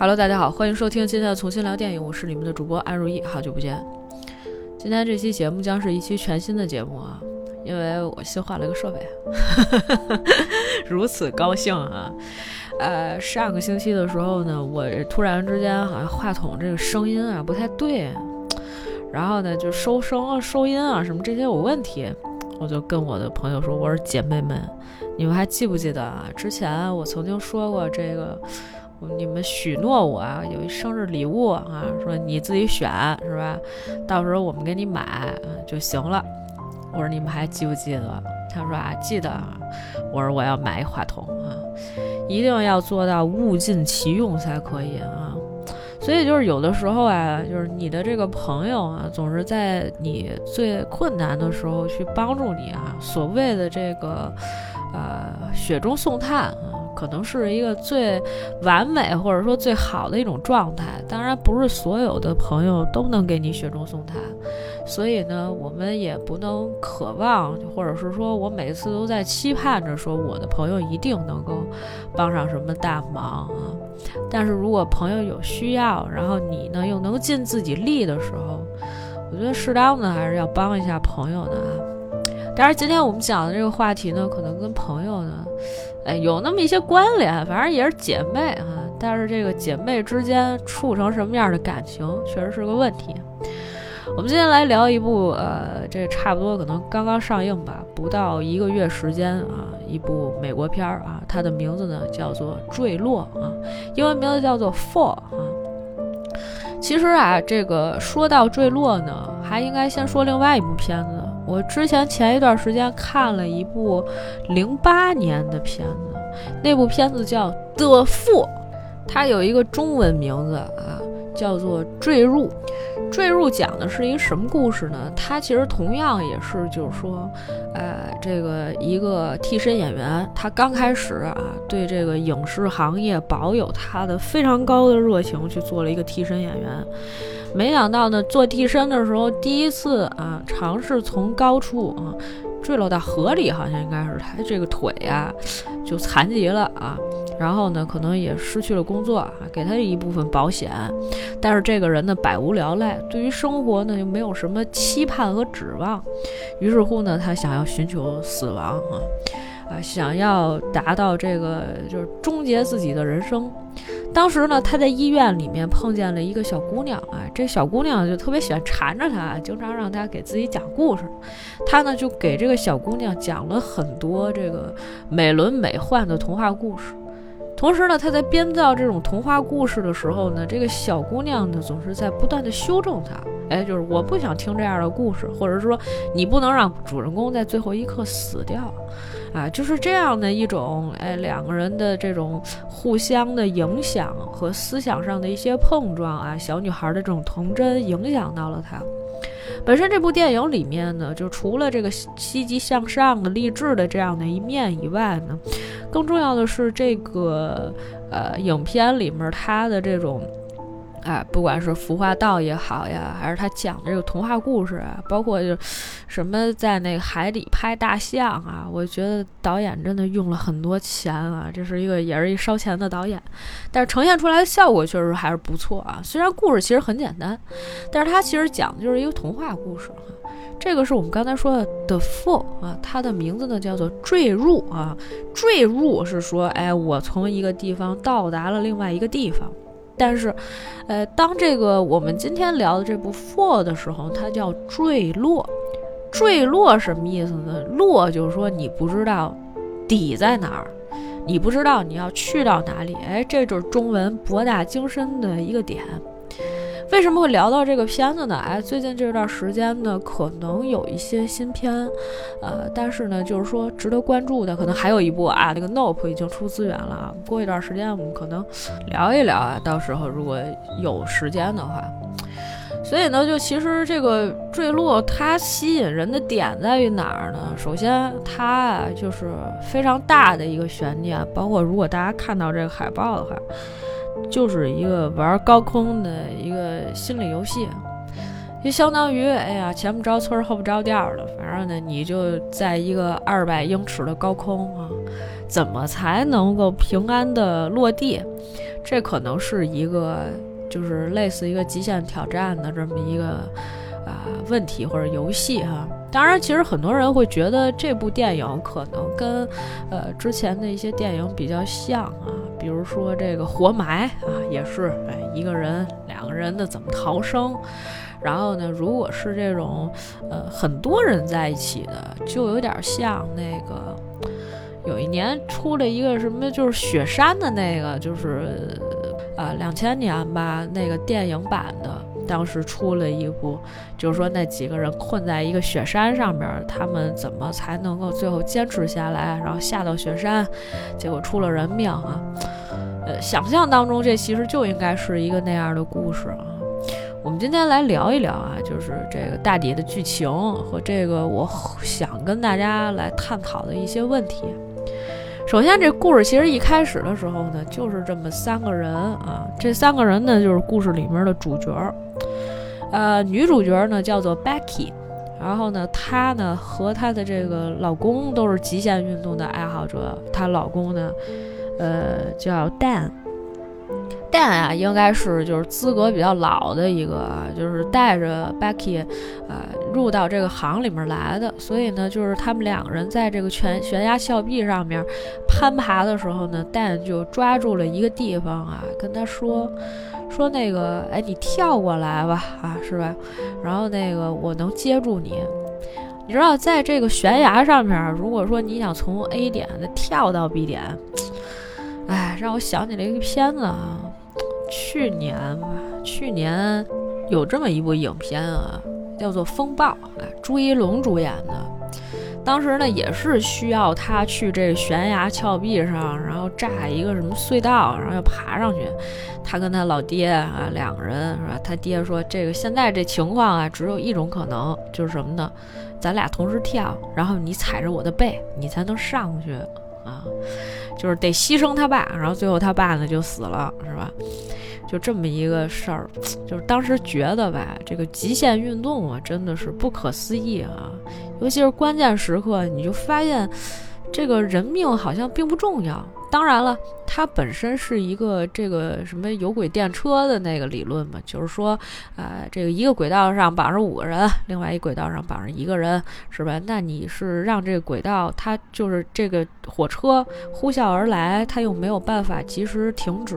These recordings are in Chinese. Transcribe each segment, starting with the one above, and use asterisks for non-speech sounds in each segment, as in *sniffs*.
Hello，大家好，欢迎收听今天的重新聊电影，我是你们的主播安如意，好久不见。今天这期节目将是一期全新的节目啊，因为我新换了一个设备，*laughs* 如此高兴啊！呃，上个星期的时候呢，我突然之间好像话筒这个声音啊不太对，然后呢就收声啊、收音啊什么这些有问题，我就跟我的朋友说：“我说姐妹们，你们还记不记得啊？之前我曾经说过这个。”你们许诺我啊，有一生日礼物啊，说你自己选是吧？到时候我们给你买就行了。我说你们还记不记得？他说啊，记得。我说我要买一话筒啊，一定要做到物尽其用才可以啊。所以就是有的时候啊，就是你的这个朋友啊，总是在你最困难的时候去帮助你啊。所谓的这个呃雪中送炭啊。可能是一个最完美或者说最好的一种状态，当然不是所有的朋友都能给你雪中送炭，所以呢，我们也不能渴望，或者是说我每次都在期盼着说我的朋友一定能够帮上什么大忙啊。但是如果朋友有需要，然后你呢又能尽自己力的时候，我觉得适当的还是要帮一下朋友的啊。当然，今天我们讲的这个话题呢，可能跟朋友呢。哎，有那么一些关联，反正也是姐妹啊。但是这个姐妹之间处成什么样的感情，确实是个问题。我们今天来聊一部，呃，这差不多可能刚刚上映吧，不到一个月时间啊，一部美国片儿啊，它的名字呢叫做《坠落》啊，英文名字叫做《Fall》啊。其实啊，这个说到《坠落》呢，还应该先说另外一部片子。我之前前一段时间看了一部零八年的片子，那部片子叫《The Fall》，它有一个中文名字啊，叫做《坠入》。坠入讲的是一个什么故事呢？它其实同样也是，就是说，呃，这个一个替身演员，他刚开始啊，对这个影视行业保有他的非常高的热情，去做了一个替身演员。没想到呢，做替身的时候，第一次啊，尝试从高处啊坠落到河里，好像应该是他这个腿呀就残疾了啊。然后呢，可能也失去了工作啊，给他一部分保险。但是这个人呢，百无聊赖，对于生活呢又没有什么期盼和指望。于是乎呢，他想要寻求死亡啊。啊，想要达到这个就是终结自己的人生。当时呢，他在医院里面碰见了一个小姑娘啊，这小姑娘就特别喜欢缠着他，经常让他给自己讲故事。他呢就给这个小姑娘讲了很多这个美轮美奂的童话故事。同时呢，他在编造这种童话故事的时候呢，这个小姑娘呢总是在不断的修正他。哎，就是我不想听这样的故事，或者说你不能让主人公在最后一刻死掉。啊，就是这样的一种，哎，两个人的这种互相的影响和思想上的一些碰撞啊，小女孩的这种童真影响到了他。本身这部电影里面呢，就除了这个积极向上的励志的这样的一面以外呢，更重要的是这个呃影片里面它的这种。哎，不管是服化道也好呀，还是他讲的这个童话故事啊，包括就什么在那个海底拍大象啊，我觉得导演真的用了很多钱啊，这是一个也是一烧钱的导演，但是呈现出来的效果确实还是不错啊。虽然故事其实很简单，但是它其实讲的就是一个童话故事哈。这个是我们刚才说的 The Fall 啊，它的名字呢叫做坠入啊，坠入是说，哎，我从一个地方到达了另外一个地方。但是，呃，当这个我们今天聊的这部《fall》的时候，它叫坠落。坠落什么意思呢？落就是说你不知道底在哪儿，你不知道你要去到哪里。哎，这就是中文博大精深的一个点。为什么会聊到这个片子呢？哎，最近这段时间呢，可能有一些新片，呃，但是呢，就是说值得关注的，可能还有一部啊，那个《Nope》已经出资源了。过一段时间我们可能聊一聊啊，到时候如果有时间的话。所以呢，就其实这个坠落它吸引人的点在于哪儿呢？首先，它啊就是非常大的一个悬念，包括如果大家看到这个海报的话。就是一个玩高空的一个心理游戏，就相当于，哎呀，前不着村后不着店的，反正呢，你就在一个二百英尺的高空啊，怎么才能够平安的落地？这可能是一个就是类似一个极限挑战的这么一个啊问题或者游戏哈。当然，其实很多人会觉得这部电影可能跟呃之前的一些电影比较像啊，比如说这个活埋啊，也是哎一个人两个人的怎么逃生。然后呢，如果是这种呃很多人在一起的，就有点像那个有一年出了一个什么，就是雪山的那个，就是呃两千年吧，那个电影版的。当时出了一部，就是说那几个人困在一个雪山上边，他们怎么才能够最后坚持下来，然后下到雪山，结果出了人命啊！呃，想象当中这其实就应该是一个那样的故事啊。我们今天来聊一聊啊，就是这个大底的剧情和这个我想跟大家来探讨的一些问题。首先，这故事其实一开始的时候呢，就是这么三个人啊，这三个人呢就是故事里面的主角。呃，女主角呢叫做 Becky，然后呢，她呢和她的这个老公都是极限运动的爱好者。她老公呢，呃，叫 Dan。Dan 啊，应该是就是资格比较老的一个，就是带着 Becky，呃，入到这个行里面来的。所以呢，就是他们两个人在这个悬悬崖峭壁上面攀爬的时候呢，Dan 就抓住了一个地方啊，跟他说。说那个，哎，你跳过来吧，啊，是吧？然后那个我能接住你。你知道，在这个悬崖上面，如果说你想从 A 点的跳到 B 点，哎，让我想起了一个片子啊，去年吧，去年有这么一部影片啊，叫做《风暴》，啊，朱一龙主演的。当时呢，也是需要他去这悬崖峭壁上，然后炸一个什么隧道，然后要爬上去。他跟他老爹啊两个人是吧？他爹说：“这个现在这情况啊，只有一种可能，就是什么呢？咱俩同时跳，然后你踩着我的背，你才能上去啊。就是得牺牲他爸，然后最后他爸呢就死了，是吧？”就这么一个事儿，就是当时觉得吧，这个极限运动啊，真的是不可思议啊！尤其是关键时刻，你就发现，这个人命好像并不重要。当然了，它本身是一个这个什么有轨电车的那个理论嘛，就是说，呃，这个一个轨道上绑着五个人，另外一轨道上绑着一个人，是吧？那你是让这个轨道它就是这个火车呼啸而来，它又没有办法及时停止，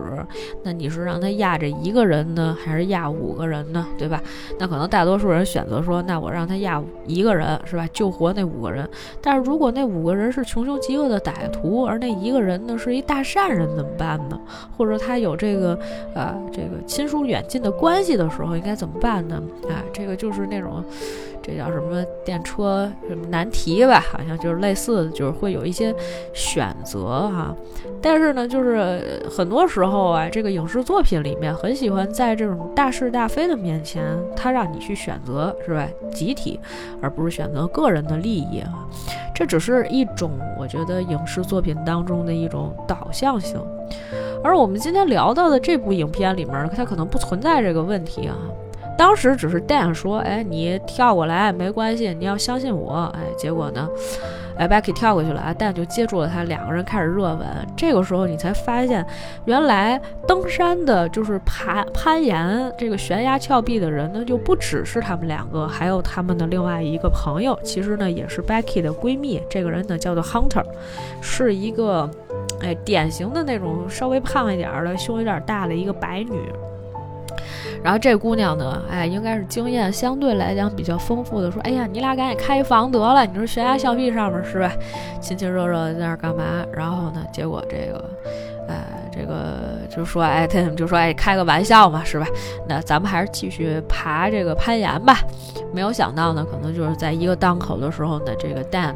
那你是让它压着一个人呢，还是压五个人呢？对吧？那可能大多数人选择说，那我让他压一个人，是吧？救活那五个人。但是如果那五个人是穷凶极恶的歹徒，而那一个人呢？是一大善人怎么办呢？或者他有这个呃这个亲疏远近的关系的时候应该怎么办呢？啊，这个就是那种。这叫什么电车什么难题吧？好像就是类似的，就是会有一些选择哈。但是呢，就是很多时候啊，这个影视作品里面很喜欢在这种大是大非的面前，他让你去选择，是吧？集体，而不是选择个人的利益啊。这只是一种我觉得影视作品当中的一种导向性。而我们今天聊到的这部影片里面，它可能不存在这个问题啊。当时只是 Dan 说：“哎，你跳过来没关系，你要相信我。”哎，结果呢，哎，Becky 跳过去了啊，Dan 就接住了他，两个人开始热吻。这个时候你才发现，原来登山的就是爬攀岩这个悬崖峭壁的人呢，就不只是他们两个，还有他们的另外一个朋友，其实呢也是 Becky 的闺蜜。这个人呢叫做 Hunter，是一个哎典型的那种稍微胖一点的、胸有点大的一个白女。然后这姑娘呢，哎，应该是经验相对来讲比较丰富的，说，哎呀，你俩赶紧开房得了，你说悬崖峭壁上面是吧，亲亲热热的在那儿干嘛？然后呢，结果这个，哎，这个就说，哎，他 *laughs* 们就说，哎，开个玩笑嘛，是吧？那咱们还是继续爬这个攀岩吧。没有想到呢，可能就是在一个档口的时候呢，这个 Dan。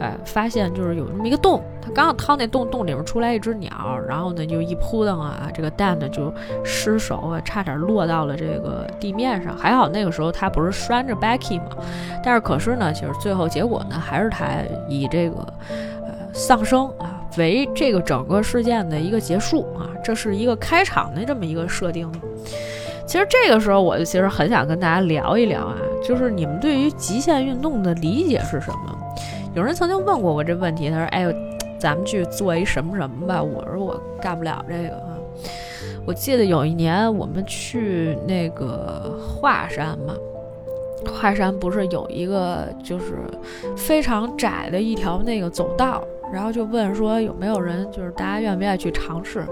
哎，发现就是有这么一个洞，他刚要掏那洞，洞里面出来一只鸟，然后呢就一扑腾啊，这个蛋呢就失手啊，差点落到了这个地面上。还好那个时候他不是拴着 Becky 嘛，但是可是呢，其实最后结果呢，还是他以这个呃丧生啊为这个整个事件的一个结束啊，这是一个开场的这么一个设定。其实这个时候我就其实很想跟大家聊一聊啊，就是你们对于极限运动的理解是什么？有人曾经问过我这问题，他说：“哎呦，咱们去做一什么什么吧？”我说：“我干不了这个啊。”我记得有一年我们去那个华山嘛，华山不是有一个就是非常窄的一条那个走道，然后就问说有没有人，就是大家愿不愿意去尝试。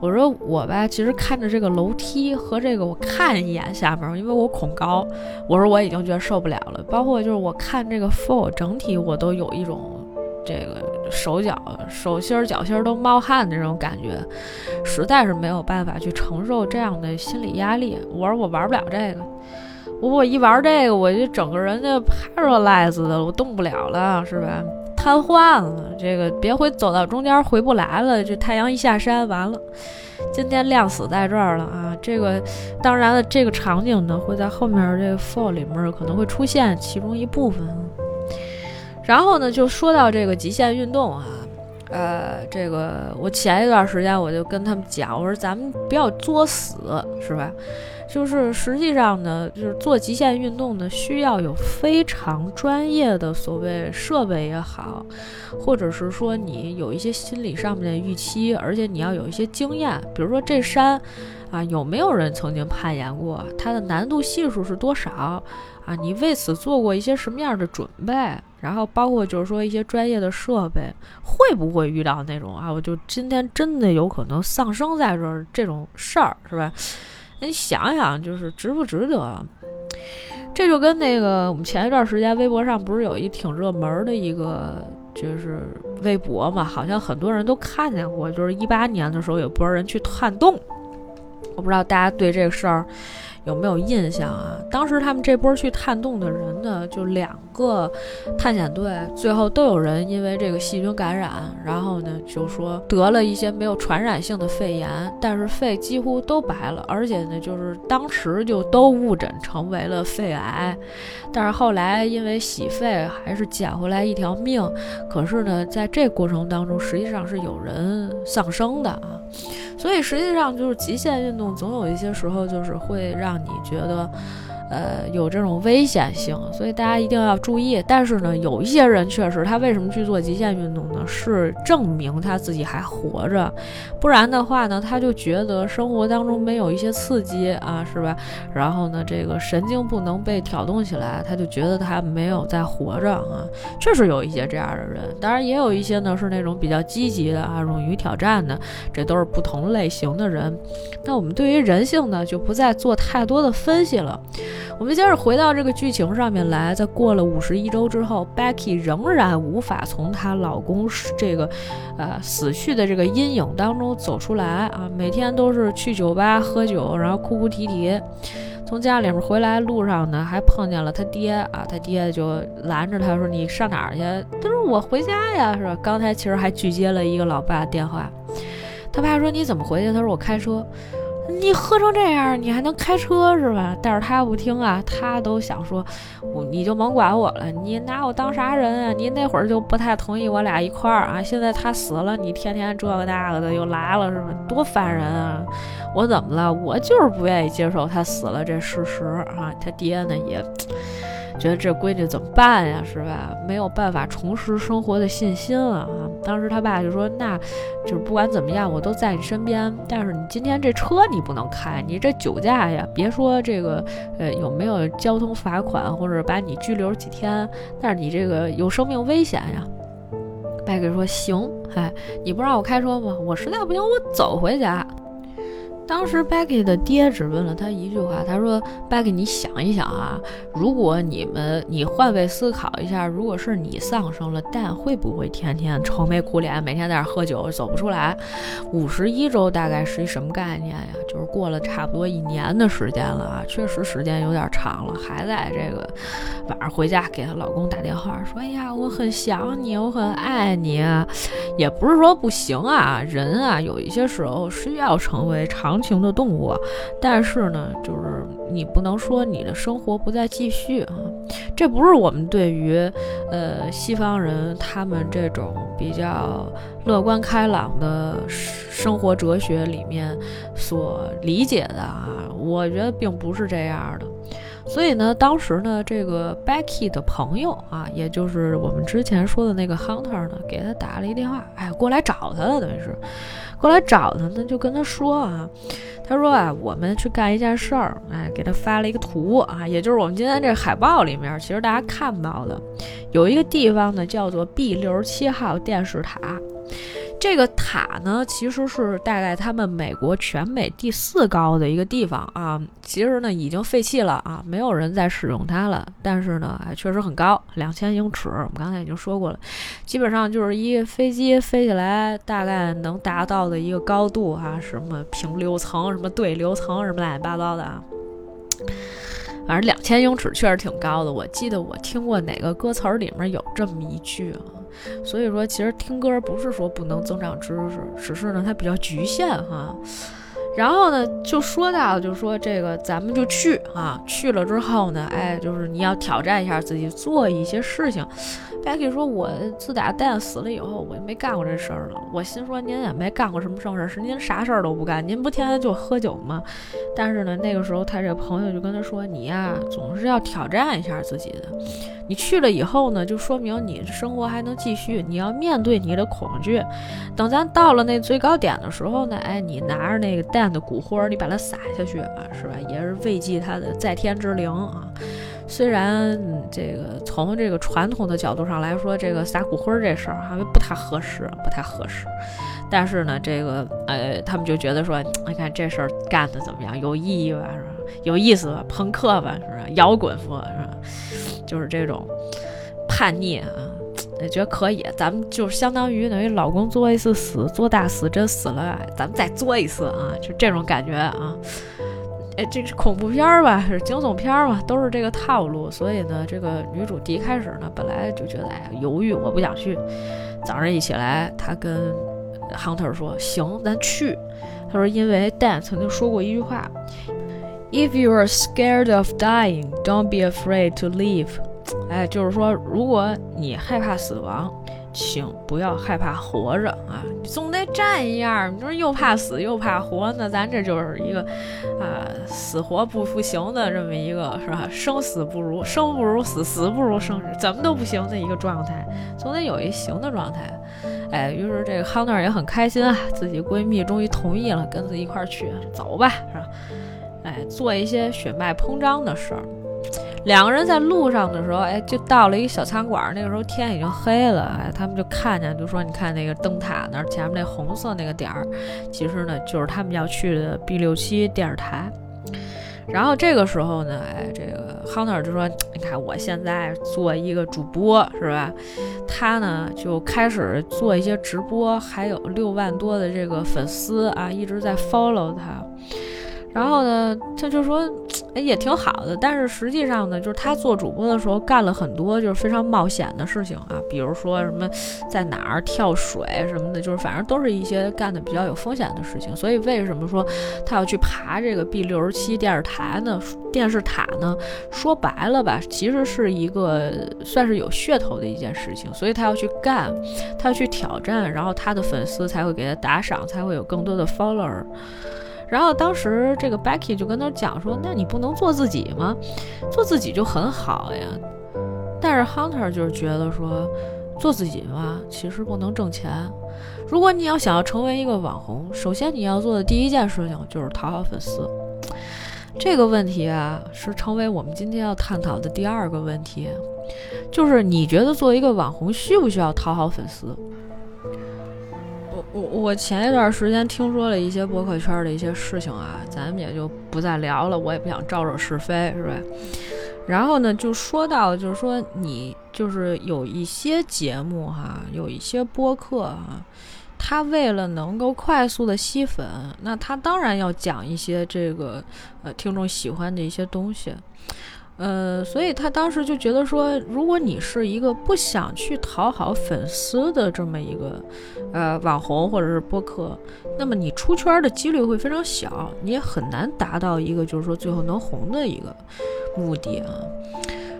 我说我吧，其实看着这个楼梯和这个，我看一眼下面，因为我恐高。我说我已经觉得受不了了，包括就是我看这个 fall 整体，我都有一种这个手脚手心脚心都冒汗的那种感觉，实在是没有办法去承受这样的心理压力。我说我玩不了这个，我我一玩这个，我就整个人就 paralyzed 的，我动不了了，是吧？瘫痪了，这个别回走到中间回不来了。这太阳一下山，完了，今天亮死在这儿了啊！这个当然了，这个场景呢会在后面这个 fall 里面可能会出现其中一部分。然后呢，就说到这个极限运动啊，呃，这个我前一段时间我就跟他们讲，我说咱们不要作死，是吧？就是实际上呢，就是做极限运动呢，需要有非常专业的所谓设备也好，或者是说你有一些心理上面的预期，而且你要有一些经验。比如说这山，啊，有没有人曾经攀岩过？它的难度系数是多少？啊，你为此做过一些什么样的准备？然后包括就是说一些专业的设备，会不会遇到那种啊，我就今天真的有可能丧生在这儿这种事儿，是吧？那你想想，就是值不值得？这就跟那个我们前一段时间微博上不是有一挺热门的一个，就是微博嘛，好像很多人都看见过，就是一八年的时候有波人去探洞，我不知道大家对这个事儿。有没有印象啊？当时他们这波去探洞的人呢，就两个探险队，最后都有人因为这个细菌感染，然后呢，就说得了一些没有传染性的肺炎，但是肺几乎都白了，而且呢，就是当时就都误诊成为了肺癌，但是后来因为洗肺还是捡回来一条命。可是呢，在这过程当中，实际上是有人丧生的啊。所以实际上就是极限运动，总有一些时候就是会让让你觉得。呃，有这种危险性，所以大家一定要注意。但是呢，有一些人确实，他为什么去做极限运动呢？是证明他自己还活着，不然的话呢，他就觉得生活当中没有一些刺激啊，是吧？然后呢，这个神经不能被挑动起来，他就觉得他没有在活着啊。确实有一些这样的人，当然也有一些呢是那种比较积极的啊，勇于挑战的，这都是不同类型的人。那我们对于人性呢，就不再做太多的分析了。我们接着回到这个剧情上面来，在过了五十一周之后，Becky 仍然无法从她老公这个，呃，死去的这个阴影当中走出来啊！每天都是去酒吧喝酒，然后哭哭啼啼。从家里面回来路上呢，还碰见了他爹啊，他爹就拦着他说：“你上哪儿去？”他说：“我回家呀，是吧？”刚才其实还拒接了一个老爸电话，他爸说：“你怎么回去？”他说：“我开车。”你喝成这样，你还能开车是吧？但是他不听啊，他都想说，我你就甭管我了，你拿我当啥人啊？你那会儿就不太同意我俩一块儿啊，现在他死了，你天天这个那个的又来了是吧？多烦人啊！我怎么了？我就是不愿意接受他死了这事实啊！他爹呢也。觉得这闺女怎么办呀？是吧？没有办法重拾生活的信心了啊！当时他爸就说：“那，就是不管怎么样，我都在你身边。但是你今天这车你不能开，你这酒驾呀！别说这个，呃，有没有交通罚款或者把你拘留几天？但是你这个有生命危险呀！”白给说：“行，哎，你不让我开车吗？我实在不行，我走回家。”当时 Becky 的爹只问了他一句话，他说：“Becky，你想一想啊，如果你们你换位思考一下，如果是你丧生了，但会不会天天愁眉苦脸，每天在那喝酒，走不出来？五十一周大概是一什么概念呀？就是过了差不多一年的时间了啊，确实时间有点长了，还在这个晚上回家给她老公打电话说：‘哎呀，我很想你，我很爱你。’也不是说不行啊，人啊，有一些时候需要成为长。”情的动物，但是呢，就是你不能说你的生活不再继续啊，这不是我们对于呃西方人他们这种比较乐观开朗的生活哲学里面所理解的啊，我觉得并不是这样的。所以呢，当时呢，这个 Becky 的朋友啊，也就是我们之前说的那个 Hunter 呢，给他打了一电话，哎，过来找他了，等于是。过来找他呢，就跟他说啊，他说啊，我们去干一件事儿，哎，给他发了一个图啊，也就是我们今天这海报里面，其实大家看到的，有一个地方呢，叫做 B 六十七号电视塔。这个塔呢，其实是大概他们美国全美第四高的一个地方啊。其实呢，已经废弃了啊，没有人在使用它了。但是呢，确实很高，两千英尺。我们刚才已经说过了，基本上就是一飞机飞起来大概能达到的一个高度啊，什么平流层、什么对流层、什么乱七八糟的啊。反正两千英尺确实挺高的。我记得我听过哪个歌词里面有这么一句啊。所以说，其实听歌不是说不能增长知识，只是呢它比较局限哈。然后呢，就说到，就说这个咱们就去啊，去了之后呢，哎，就是你要挑战一下自己，做一些事情。Becky 说：“我自打 Dan 死了以后，我就没干过这事儿了。我心说您也没干过什么正事儿，是您啥事儿都不干，您不天天就喝酒吗？但是呢，那个时候他这个朋友就跟他说：你呀，总是要挑战一下自己的。你去了以后呢，就说明你生活还能继续。你要面对你的恐惧。等咱到了那最高点的时候呢，哎，你拿着那个 Dan 的骨灰，你把它撒下去啊，是吧？也是慰藉他的在天之灵啊。”虽然这个从这个传统的角度上来说，这个撒骨灰这事儿哈不太合适，不太合适。但是呢，这个呃，他们就觉得说，你看这事儿干的怎么样，有意义吧，是吧？有意思吧？朋克吧，是吧？摇滚风是吧？就是这种叛逆啊，也觉得可以。咱们就相当于等于老公作一次死，做大死真死了，咱们再作一次啊，就这种感觉啊。哎，这是恐怖片儿吧？是惊悚片儿嘛？都是这个套路。所以呢，这个女主第一开始呢，本来就觉得哎犹豫，我不想去。早上一起来，她跟 Hunter 说：“行，咱去。”他说：“因为 Dan 曾经说过一句话：‘If you are scared of dying, don't be afraid to leave。’哎，就是说，如果你害怕死亡。”请不要害怕活着啊！总得站一样。你说又怕死又怕活，那咱这就是一个啊死活不服行的这么一个是吧？生死不如生不如死，死不如生，怎么都不行的一个状态，总得有一行的状态。哎，于是这个 Hunter 也很开心啊，自己闺蜜终于同意了，跟自己一块儿去，走吧，是吧？哎，做一些血脉膨胀的事儿。两个人在路上的时候，哎，就到了一个小餐馆。那个时候天已经黑了，哎，他们就看见，就说：“你看那个灯塔那儿前面那红色那个点儿，其实呢就是他们要去的 B 六七电视台。”然后这个时候呢，哎，这个 Hunter 就说：“你看我现在做一个主播，是吧？他呢就开始做一些直播，还有六万多的这个粉丝啊，一直在 follow 他。”然后呢，他就说，哎，也挺好的。但是实际上呢，就是他做主播的时候干了很多就是非常冒险的事情啊，比如说什么在哪儿跳水什么的，就是反正都是一些干的比较有风险的事情。所以为什么说他要去爬这个 B 六十七电视台呢？电视塔呢？说白了吧，其实是一个算是有噱头的一件事情。所以他要去干，他要去挑战，然后他的粉丝才会给他打赏，才会有更多的 follower。然后当时这个 Becky 就跟他讲说：“那你不能做自己吗？做自己就很好呀。”但是 Hunter 就是觉得说，做自己嘛，其实不能挣钱。如果你要想要成为一个网红，首先你要做的第一件事情就是讨好粉丝。这个问题啊，是成为我们今天要探讨的第二个问题，就是你觉得做一个网红需不需要讨好粉丝？我我前一段时间听说了一些博客圈的一些事情啊，咱们也就不再聊了，我也不想招惹是非，是吧？然后呢，就说到就是说你就是有一些节目哈，有一些播客哈，他为了能够快速的吸粉，那他当然要讲一些这个呃听众喜欢的一些东西。呃，所以他当时就觉得说，如果你是一个不想去讨好粉丝的这么一个呃网红或者是播客，那么你出圈的几率会非常小，你也很难达到一个就是说最后能红的一个目的啊。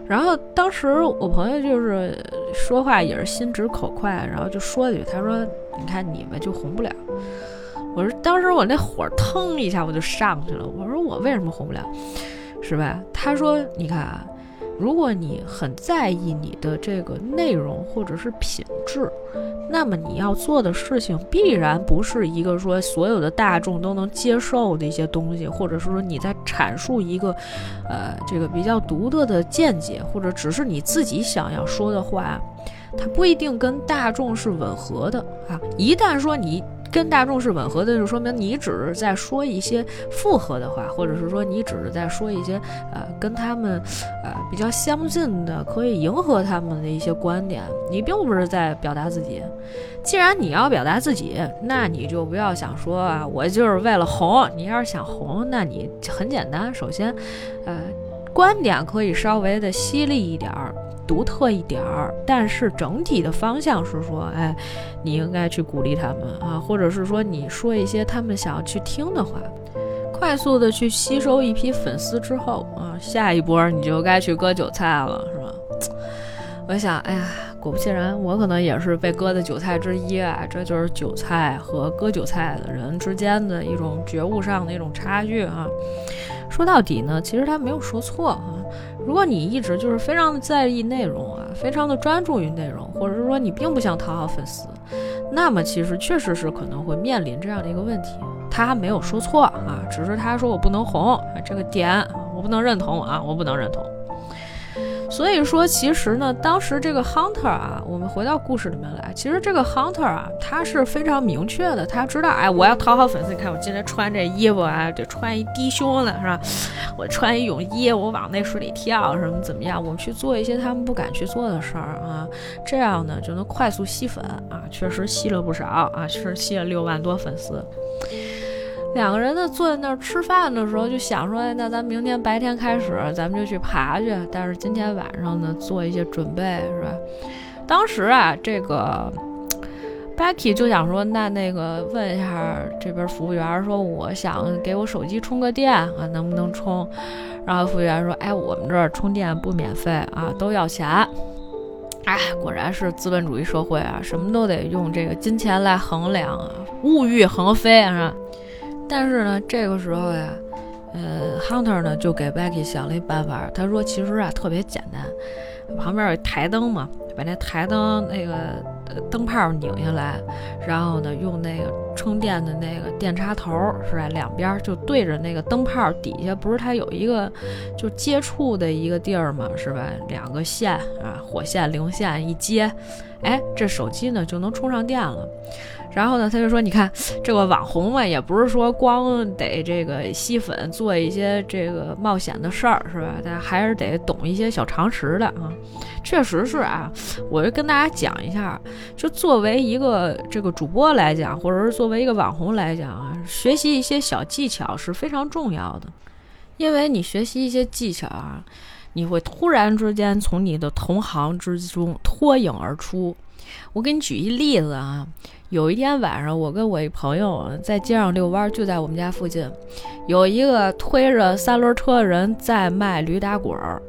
然后当时我朋友就是说话也是心直口快，然后就说了一句，他说：“你看你们就红不了。”我说当时我那火腾一下我就上去了，我说我为什么红不了？是吧？他说：“你看啊，如果你很在意你的这个内容或者是品质，那么你要做的事情必然不是一个说所有的大众都能接受的一些东西，或者是说你在阐述一个，呃，这个比较独特的见解，或者只是你自己想要说的话，它不一定跟大众是吻合的啊。一旦说你。跟大众是吻合的，就说明你只是在说一些附和的话，或者是说你只是在说一些呃跟他们呃比较相近的，可以迎合他们的一些观点。你并不是在表达自己。既然你要表达自己，那你就不要想说啊，我就是为了红。你要是想红，那你很简单，首先，呃，观点可以稍微的犀利一点儿。独特一点儿，但是整体的方向是说，哎，你应该去鼓励他们啊，或者是说你说一些他们想要去听的话，快速的去吸收一批粉丝之后啊，下一波你就该去割韭菜了，是吧？我想，哎呀，果不其然，我可能也是被割的韭菜之一啊，这就是韭菜和割韭菜的人之间的一种觉悟上的一种差距啊。说到底呢，其实他没有说错啊。如果你一直就是非常的在意内容啊，非常的专注于内容，或者是说你并不想讨好粉丝，那么其实确实是可能会面临这样的一个问题。他没有说错啊，只是他说我不能红这个点，我不能认同啊，我不能认同。所以说，其实呢，当时这个 hunter 啊，我们回到故事里面来，其实这个 hunter 啊，他是非常明确的，他知道，哎，我要讨好粉丝，你看我今天穿这衣服啊，得穿一低胸的，是吧？我穿一泳衣，我往那水里跳，什么怎么样？我们去做一些他们不敢去做的事儿啊，这样呢，就能快速吸粉啊，确实吸了不少啊，确实吸了六万多粉丝。两个人呢坐在那儿吃饭的时候，就想说：“哎，那咱明天白天开始，咱们就去爬去。但是今天晚上呢，做一些准备，是吧？”当时啊，这个 Becky 就想说：“那那个问一下这边服务员，说我想给我手机充个电啊，能不能充？”然后服务员说：“哎，我们这儿充电不免费啊，都要钱。”哎，果然是资本主义社会啊，什么都得用这个金钱来衡量啊，物欲横飞啊。但是呢，这个时候呀，呃，Hunter 呢就给 Becky 想了一办法。他说：“其实啊，特别简单，旁边有台灯嘛，把那台灯那个灯泡拧下来，然后呢，用那个充电的那个电插头是吧，两边就对着那个灯泡底下，不是它有一个就接触的一个地儿嘛，是吧？两个线啊，火线、零线一接，哎，这手机呢就能充上电了。”然后呢，他就说：“你看 *sniffs* 这个网红嘛，也不是说光得这个吸粉，做一些这个冒险的事儿，是吧？他还是得懂一些小常识的啊。确实是啊，我就跟大家讲一下，就作为一个这个主播来讲，或者是作为一个网红来讲啊，学习一些小技巧是非常重要的，因为你学习一些技巧啊，你会突然之间从你的同行之中脱颖而出。我给你举一例子啊。”有一天晚上，我跟我一朋友在街上遛弯，就在我们家附近，有一个推着三轮车的人在卖驴打滚儿。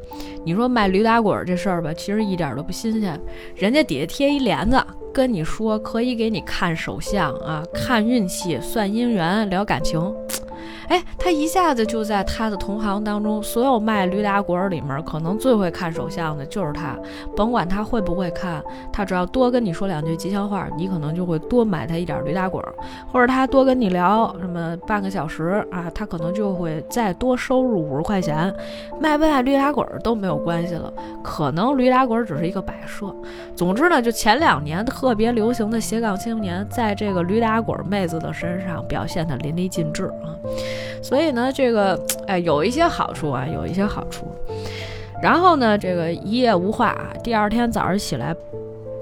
你说卖驴打滚儿这事儿吧，其实一点都不新鲜。人家底下贴一帘子，跟你说可以给你看手相啊，看运气，算姻缘，聊感情。哎，他一下子就在他的同行当中，所有卖驴打滚儿里面，可能最会看手相的就是他。甭管他会不会看，他只要多跟你说两句吉祥话，你可能就会多买他一点驴打滚儿，或者他多跟你聊什么半个小时啊，他可能就会再多收入五十块钱。卖不卖驴打滚儿都没有关系了，可能驴打滚儿只是一个摆设。总之呢，就前两年特别流行的斜杠青年，在这个驴打滚儿妹子的身上表现的淋漓尽致啊。所以呢，这个 *tsk* 哎，有一些好处啊，有一些好处。然后呢，这个一夜无话啊。第二天早上起来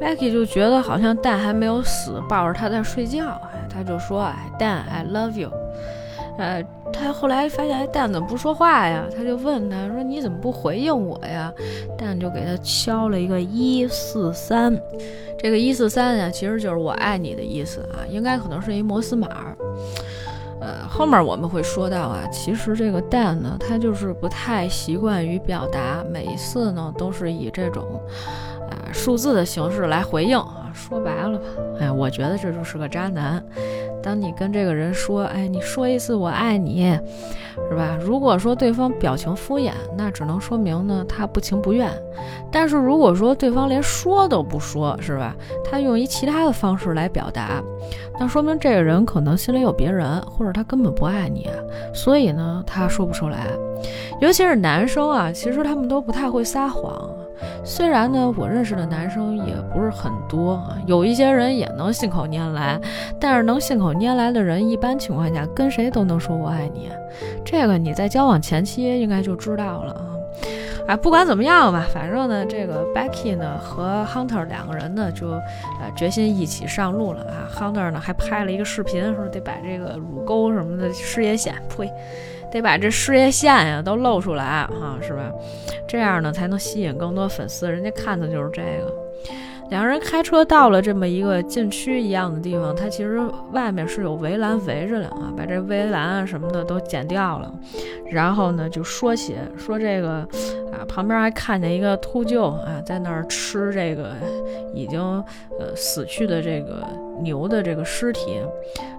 ，Becky 就觉得好像蛋还没有死，抱着他在睡觉。哎，他就说：“哎，蛋，I love you。”呃，他后来发现哎，蛋怎么不说话呀？他就问他说：“你怎么不回应我呀？”蛋就给他敲了一个一四三。这个一四三呀，其实就是我爱你的意思啊，应该可能是一摩斯码。呃，后面我们会说到啊，其实这个蛋呢，他就是不太习惯于表达，每一次呢都是以这种，数字的形式来回应啊。说白了吧，哎，我觉得这就是个渣男。当你跟这个人说，哎，你说一次我爱你，是吧？如果说对方表情敷衍，那只能说明呢他不情不愿。但是如果说对方连说都不说，是吧？他用一其他的方式来表达，那说明这个人可能心里有别人，或者他根本不爱你，所以呢他说不出来。尤其是男生啊，其实他们都不太会撒谎。虽然呢，我认识的男生也不是很多啊，有一些人也能信口拈来，但是能信口拈来的人，一般情况下跟谁都能说我爱你，这个你在交往前期应该就知道了啊。啊，不管怎么样吧，反正呢，这个 Becky 呢和 Hunter 两个人呢就呃决心一起上路了啊。Hunter 呢还拍了一个视频，说得把这个乳沟什么的事业线，呸。得把这事业线呀都露出来哈，是吧？这样呢才能吸引更多粉丝，人家看的就是这个。两个人开车到了这么一个禁区一样的地方，它其实外面是有围栏围着的啊，把这围栏啊什么的都剪掉了。然后呢就说起说这个啊，旁边还看见一个秃鹫啊在那儿吃这个已经呃死去的这个牛的这个尸体。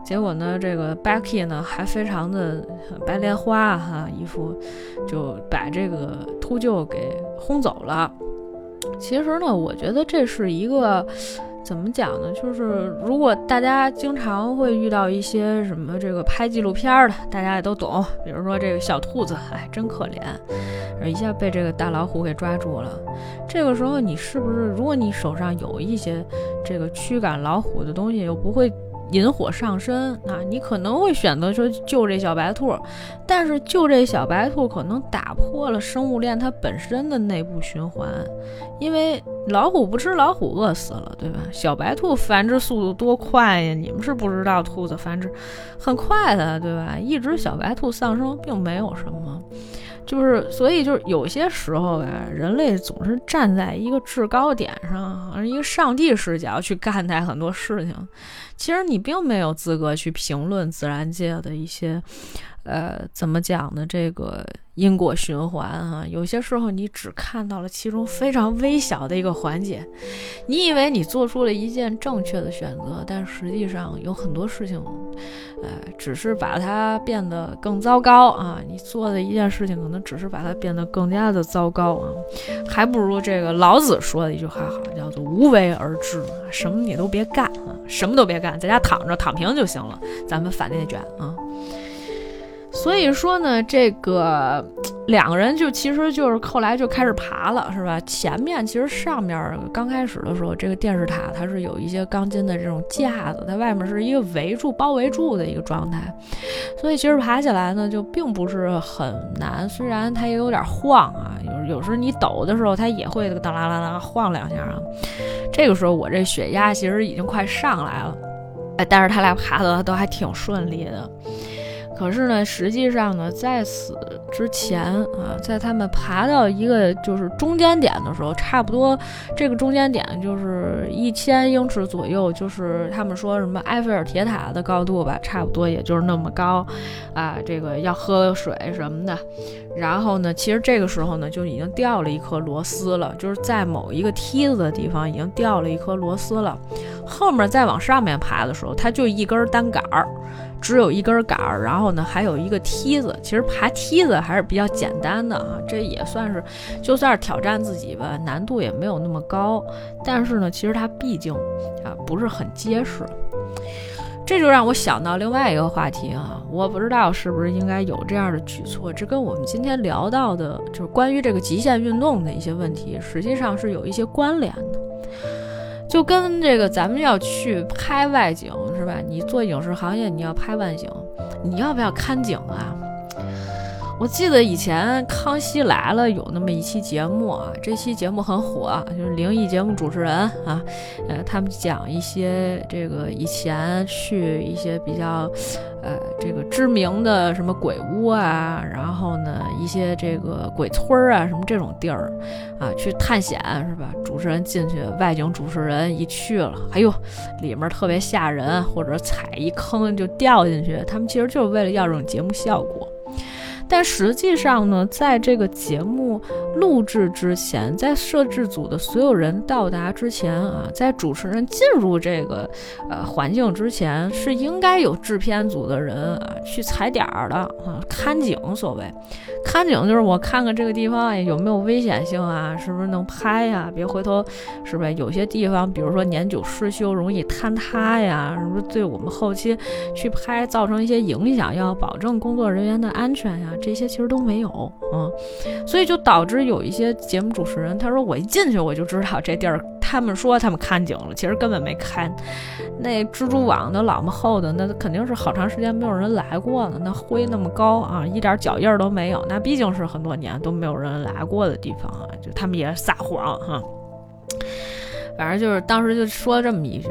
结果呢，这个 Becky 呢还非常的白莲花哈，一副就把这个秃鹫给轰走了。其实呢，我觉得这是一个怎么讲呢？就是如果大家经常会遇到一些什么这个拍纪录片的，大家也都懂，比如说这个小兔子，哎，真可怜，一下被这个大老虎给抓住了。这个时候，你是不是如果你手上有一些这个驱赶老虎的东西，又不会？引火上身啊！你可能会选择说救这小白兔，但是救这小白兔可能打破了生物链它本身的内部循环，因为老虎不吃老虎饿死了，对吧？小白兔繁殖速度多快呀！你们是不知道，兔子繁殖很快的，对吧？一只小白兔丧生并没有什么。就是，所以就是有些时候吧，人类总是站在一个制高点上，一个上帝视角去看待很多事情。其实你并没有资格去评论自然界的一些。呃，怎么讲呢？这个因果循环啊，有些时候你只看到了其中非常微小的一个环节，你以为你做出了一件正确的选择，但实际上有很多事情，呃，只是把它变得更糟糕啊。你做的一件事情，可能只是把它变得更加的糟糕啊，还不如这个老子说的一句话好，叫做无为而治，什么你都别干啊，什么都别干，在家躺着躺平就行了，咱们反内卷啊。所以说呢，这个两个人就其实就是后来就开始爬了，是吧？前面其实上面刚开始的时候，这个电视塔它是有一些钢筋的这种架子，它外面是一个围住、包围住的一个状态，所以其实爬起来呢就并不是很难，虽然它也有点晃啊，有有时候你抖的时候它也会当啦啦啦晃两下啊。这个时候我这血压其实已经快上来了，哎，但是他俩爬的都还挺顺利的。可是呢，实际上呢，在此之前啊，在他们爬到一个就是中间点的时候，差不多这个中间点就是一千英尺左右，就是他们说什么埃菲尔铁塔的高度吧，差不多也就是那么高，啊，这个要喝水什么的。然后呢，其实这个时候呢，就已经掉了一颗螺丝了，就是在某一个梯子的地方已经掉了一颗螺丝了。后面再往上面爬的时候，它就一根单杆儿。只有一根杆儿，然后呢，还有一个梯子。其实爬梯子还是比较简单的啊，这也算是，就算是挑战自己吧，难度也没有那么高。但是呢，其实它毕竟啊不是很结实。这就让我想到另外一个话题啊，我不知道是不是应该有这样的举措。这跟我们今天聊到的，就是关于这个极限运动的一些问题，实际上是有一些关联的。就跟这个咱们要去拍外景是吧？你做影视行业，你要拍外景，你要不要看景啊？我记得以前《康熙来了》有那么一期节目啊，这期节目很火，就是灵异节目主持人啊，呃，他们讲一些这个以前去一些比较。呃，这个知名的什么鬼屋啊，然后呢，一些这个鬼村儿啊，什么这种地儿，啊，去探险是吧？主持人进去，外景主持人一去了，哎呦，里面特别吓人，或者踩一坑就掉进去，他们其实就是为了要这种节目效果。但实际上呢，在这个节目录制之前，在摄制组的所有人到达之前啊，在主持人进入这个呃环境之前，是应该有制片组的人啊去踩点儿的啊，看景。所谓看景就是我看看这个地方有没有危险性啊，是不是能拍呀？别回头，是不是有些地方，比如说年久失修，容易坍塌呀？是不是对我们后期去拍造成一些影响？要保证工作人员的安全呀？这些其实都没有，嗯，所以就导致有一些节目主持人他说我一进去我就知道这地儿。他们说他们看景了，其实根本没看。那蜘蛛网都老么厚的，那肯定是好长时间没有人来过了。那灰那么高啊，一点脚印都没有。那毕竟是很多年都没有人来过的地方啊，就他们也撒谎哈。反正就是当时就说了这么一句。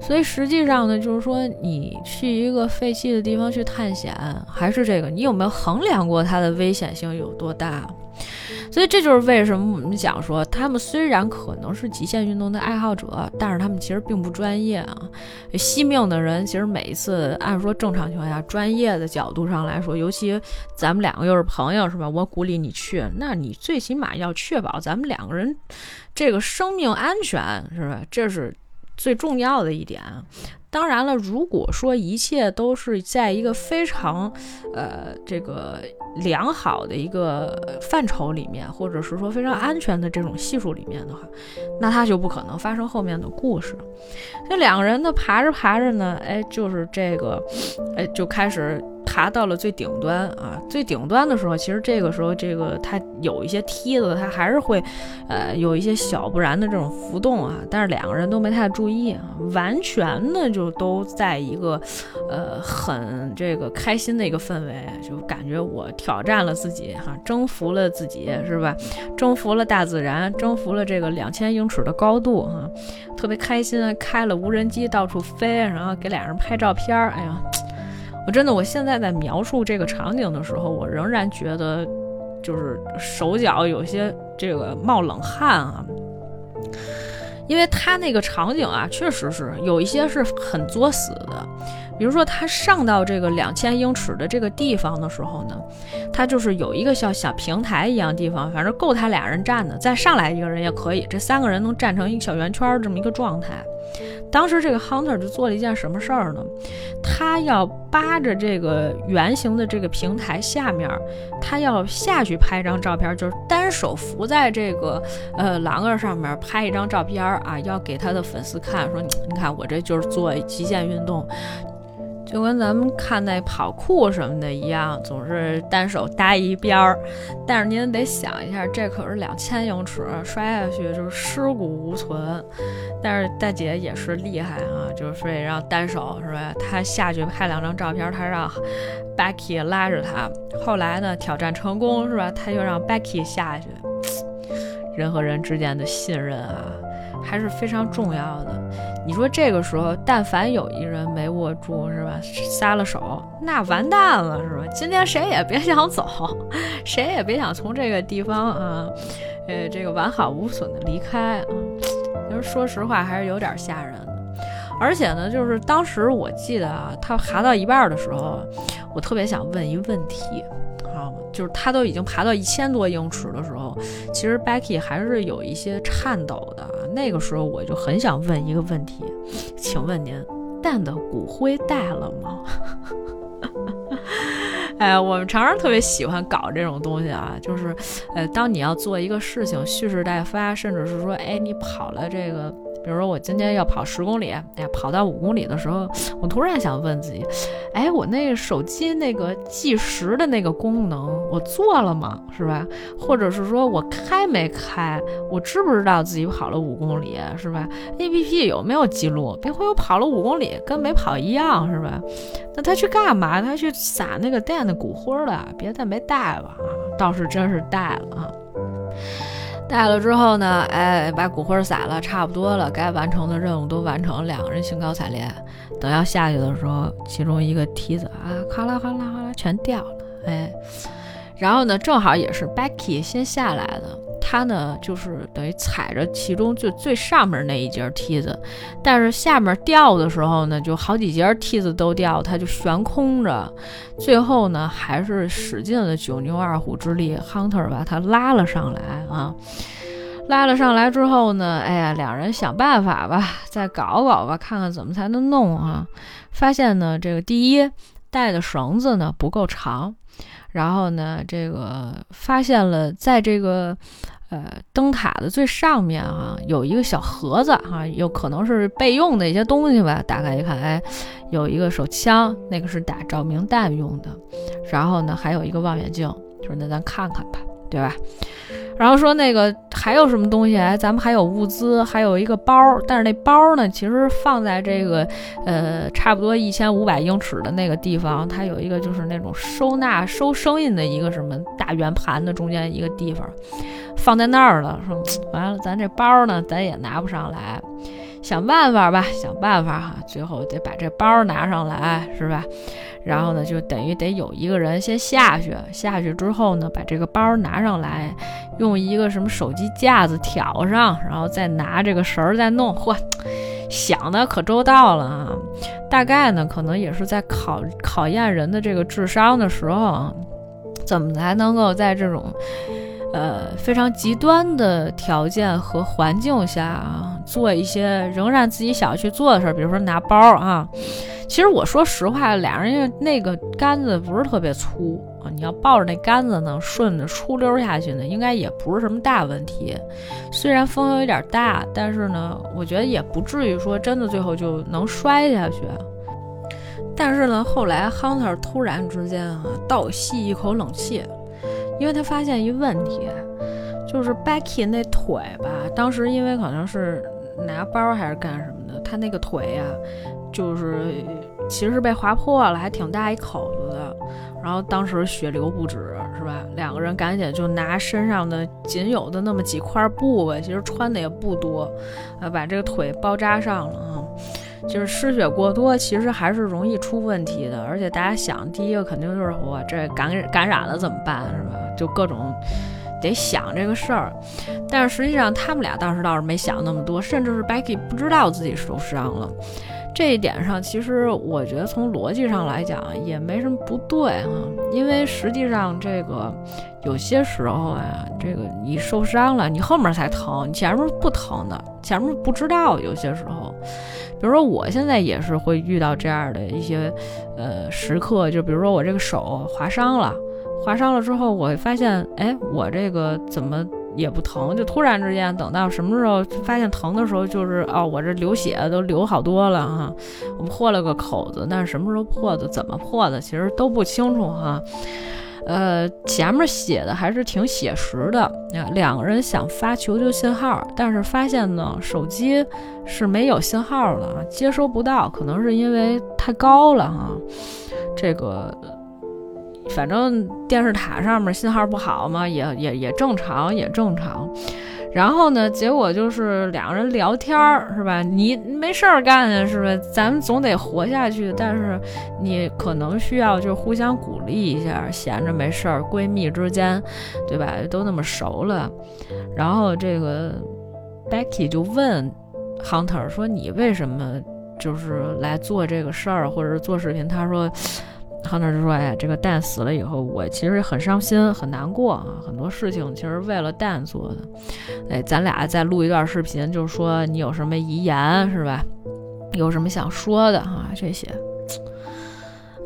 所以实际上呢，就是说你去一个废弃的地方去探险，还是这个，你有没有衡量过它的危险性有多大？所以这就是为什么我们讲说，他们虽然可能是极限运动的爱好者，但是他们其实并不专业啊。惜命的人，其实每一次按说正常情况下，专业的角度上来说，尤其咱们两个又是朋友，是吧？我鼓励你去，那你最起码要确保咱们两个人这个生命安全，是吧？这是最重要的一点。当然了，如果说一切都是在一个非常，呃，这个良好的一个范畴里面，或者是说非常安全的这种系数里面的话，那他就不可能发生后面的故事。这两个人呢，爬着爬着呢，哎，就是这个，哎，就开始。爬到了最顶端啊！最顶端的时候，其实这个时候，这个它有一些梯子，它还是会，呃，有一些小不然的这种浮动啊。但是两个人都没太注意啊，完全呢就都在一个，呃，很这个开心的一个氛围，就感觉我挑战了自己哈，征服了自己是吧？征服了大自然，征服了这个两千英尺的高度哈，特别开心，开了无人机到处飞，然后给俩人拍照片儿，哎呀。我真的，我现在在描述这个场景的时候，我仍然觉得，就是手脚有些这个冒冷汗啊，因为他那个场景啊，确实是有一些是很作死的。比如说，他上到这个两千英尺的这个地方的时候呢，他就是有一个像小平台一样地方，反正够他俩人站的，再上来一个人也可以，这三个人能站成一个小圆圈这么一个状态。当时这个 hunter 就做了一件什么事儿呢？他要扒着这个圆形的这个平台下面，他要下去拍一张照片，就是单手扶在这个呃栏杆上面拍一张照片啊，要给他的粉丝看，说你你看我这就是做极限运动。就跟咱们看那跑酷什么的一样，总是单手搭一边儿。但是您得想一下，这可是两千英尺，摔下去就是尸骨无存。但是大姐也是厉害啊，就是非得让单手是吧？她下去拍两张照片，她让 Becky 拉着她。后来呢，挑战成功是吧？她又让 Becky 下去。人和人之间的信任啊。还是非常重要的。你说这个时候，但凡有一人没握住，是吧？撒了手，那完蛋了，是吧？今天谁也别想走，*laughs* 谁也别想从这个地方啊，呃，这个完好无损的离开啊。就是说实话，还是有点吓人。而且呢，就是当时我记得啊，他爬到一半的时候，我特别想问一问题。就是他都已经爬到一千多英尺的时候，其实 Becky 还是有一些颤抖的。那个时候我就很想问一个问题，请问您蛋的骨灰带了吗？*laughs* 哎，我们常常特别喜欢搞这种东西啊，就是，呃，当你要做一个事情蓄势待发，甚至是说，哎，你跑了这个。比如说我今天要跑十公里，哎呀，跑到五公里的时候，我突然想问自己，哎，我那个手机那个计时的那个功能我做了吗？是吧？或者是说我开没开？我知不知道自己跑了五公里？是吧？A P P 有没有记录？别回我跑了五公里跟没跑一样，是吧？那他去干嘛？他去撒那个蛋的骨灰了？别的没带吧？啊，倒是真是带了啊。带了之后呢，哎，把骨灰撒了，差不多了，该完成的任务都完成，两个人兴高采烈。等要下去的时候，其中一个梯子啊，哗啦哗啦哗啦全掉了，哎，然后呢，正好也是 Becky 先下来的。他呢就是等于踩着其中最最上面那一节梯子，但是下面掉的时候呢，就好几节梯子都掉，他就悬空着。最后呢，还是使尽了九牛二虎之力，Hunter 把他拉了上来啊。拉了上来之后呢，哎呀，两人想办法吧，再搞搞吧，看看怎么才能弄啊。发现呢，这个第一带的绳子呢不够长。然后呢，这个发现了，在这个呃灯塔的最上面啊，有一个小盒子哈，有可能是备用的一些东西吧。打开一看，哎，有一个手枪，那个是打照明弹用的。然后呢，还有一个望远镜，就是那咱看看吧，对吧？然后说那个还有什么东西？哎，咱们还有物资，还有一个包，但是那包呢，其实放在这个呃差不多一千五百英尺的那个地方，它有一个就是那种收纳收声音的一个什么大圆盘的中间一个地方，放在那儿了。说完了，咱这包呢，咱也拿不上来。想办法吧，想办法哈，最后得把这包拿上来，是吧？然后呢，就等于得有一个人先下去，下去之后呢，把这个包拿上来，用一个什么手机架子挑上，然后再拿这个绳儿再弄。嚯，想的可周到了啊！大概呢，可能也是在考考验人的这个智商的时候，怎么才能够在这种。呃，非常极端的条件和环境下啊，做一些仍然自己想要去做的事儿，比如说拿包啊。其实我说实话，俩人因为那个杆子不是特别粗啊，你要抱着那杆子呢，顺着出溜下去呢，应该也不是什么大问题。虽然风有点大，但是呢，我觉得也不至于说真的最后就能摔下去。但是呢，后来 Hunter 突然之间啊，倒吸一口冷气。因为他发现一问题，就是 Becky 那腿吧，当时因为可能是拿包还是干什么的，他那个腿呀，就是其实是被划破了，还挺大一口子的。然后当时血流不止，是吧？两个人赶紧就拿身上的仅有的那么几块布吧，其实穿的也不多，呃，把这个腿包扎上了啊。就是失血过多，其实还是容易出问题的。而且大家想，第一个肯定就是我这感感染了怎么办，是吧？就各种得想这个事儿。但是实际上，他们俩当时倒是没想那么多，甚至是 Becky 不知道自己受伤了。这一点上，其实我觉得从逻辑上来讲也没什么不对啊。因为实际上这个有些时候啊，这个你受伤了，你后面才疼，你前面不疼的，前面不知道。有些时候。比如说，我现在也是会遇到这样的一些呃时刻，就比如说我这个手划伤了，划伤了之后，我发现，哎，我这个怎么也不疼，就突然之间等到什么时候发现疼的时候，就是哦，我这流血都流好多了哈，我们破了个口子，但是什么时候破的，怎么破的，其实都不清楚哈。呃，前面写的还是挺写实的。两个人想发求救信号，但是发现呢，手机是没有信号了，接收不到，可能是因为太高了哈。这个，反正电视塔上面信号不好嘛，也也也正常，也正常。然后呢？结果就是两个人聊天儿，是吧？你没事儿干呀，是吧？咱们总得活下去，但是你可能需要就互相鼓励一下，闲着没事儿，闺蜜之间，对吧？都那么熟了。然后这个 Becky 就问 Hunter 说：“你为什么就是来做这个事儿，或者是做视频？”他说。康特就说：“哎，这个蛋死了以后，我其实很伤心，很难过啊。很多事情其实为了蛋做的。哎，咱俩再录一段视频，就是说你有什么遗言是吧？有什么想说的啊？这些。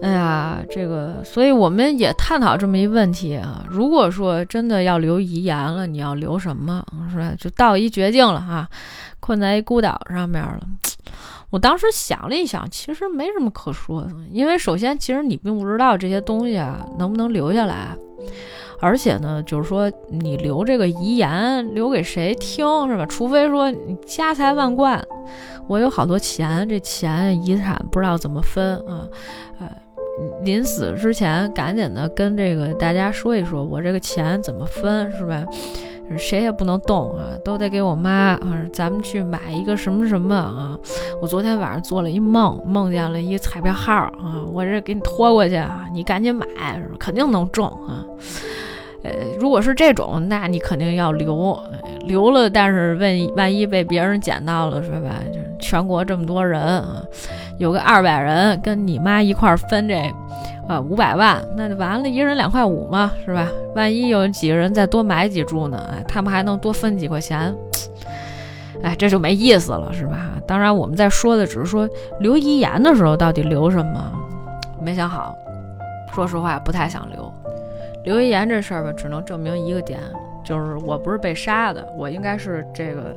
哎呀，这个，所以我们也探讨这么一问题啊。如果说真的要留遗言了，你要留什么？是吧？就到一绝境了哈，困在一孤岛上面了。”我当时想了一想，其实没什么可说的，因为首先，其实你并不知道这些东西啊能不能留下来，而且呢，就是说你留这个遗言留给谁听是吧？除非说你家财万贯，我有好多钱，这钱遗产不知道怎么分啊，呃，临死之前赶紧的跟这个大家说一说，我这个钱怎么分是吧？谁也不能动啊，都得给我妈啊！咱们去买一个什么什么啊！我昨天晚上做了一梦，梦见了一彩票号啊！我这给你拖过去啊，你赶紧买，肯定能中啊！呃，如果是这种，那你肯定要留，留了，但是万万一被别人捡到了，是吧？就全国这么多人啊，有个二百人跟你妈一块分这，啊，五百万，那就完了，一人两块五嘛，是吧？万一有几个人再多买几注呢？哎，他们还能多分几块钱，哎，这就没意思了，是吧？当然，我们在说的只是说留遗言的时候到底留什么，没想好，说实话不太想留。留遗言这事儿吧，只能证明一个点，就是我不是被杀的，我应该是这个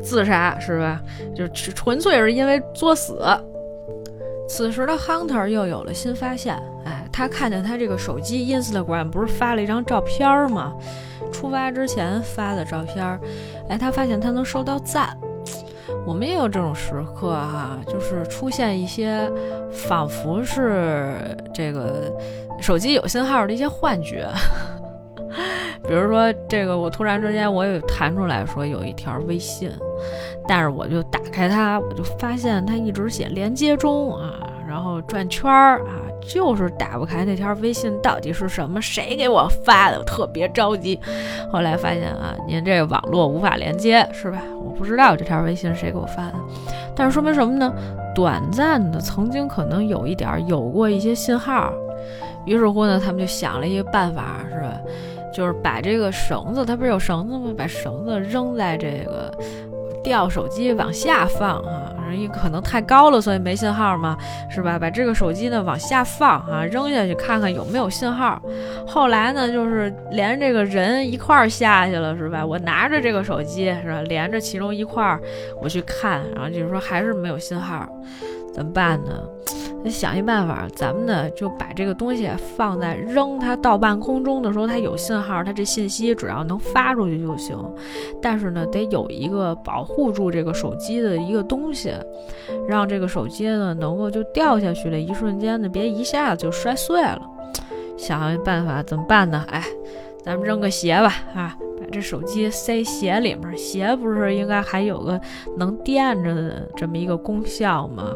自杀，是吧？就是纯粹是因为作死。此时的 Hunter 又有了新发现，哎，他看见他这个手机 Instagram 不是发了一张照片吗？出发之前发的照片，哎，他发现他能收到赞。我们也有这种时刻哈，就是出现一些仿佛是这个。手机有信号的一些幻觉，*laughs* 比如说这个，我突然之间我有弹出来说有一条微信，但是我就打开它，我就发现它一直写连接中啊，然后转圈儿啊，就是打不开那条微信到底是什么，谁给我发的，我特别着急。后来发现啊，您这个网络无法连接是吧？我不知道这条微信谁给我发的，但是说明什么呢？短暂的曾经可能有一点有过一些信号。于是乎呢，他们就想了一个办法，是吧？就是把这个绳子，它不是有绳子吗？把绳子扔在这个掉手机往下放啊，因为可能太高了，所以没信号嘛，是吧？把这个手机呢往下放啊，扔下去看看有没有信号。后来呢，就是连这个人一块儿下去了，是吧？我拿着这个手机，是吧？连着其中一块儿我去看，然后就是说还是没有信号，怎么办呢？得 *tsk* 想一办法，咱们呢就把这个东西放在扔它到半空中的时候，它有信号，它这信息只要能发出去就行。但是呢，得有一个保护住这个手机的一个东西，让这个手机呢能够就掉下去的一瞬间呢，别一下子就摔碎了。想一办法怎么办呢？哎，咱们扔个鞋吧，啊。把这手机塞鞋里面，鞋不是应该还有个能垫着的这么一个功效吗？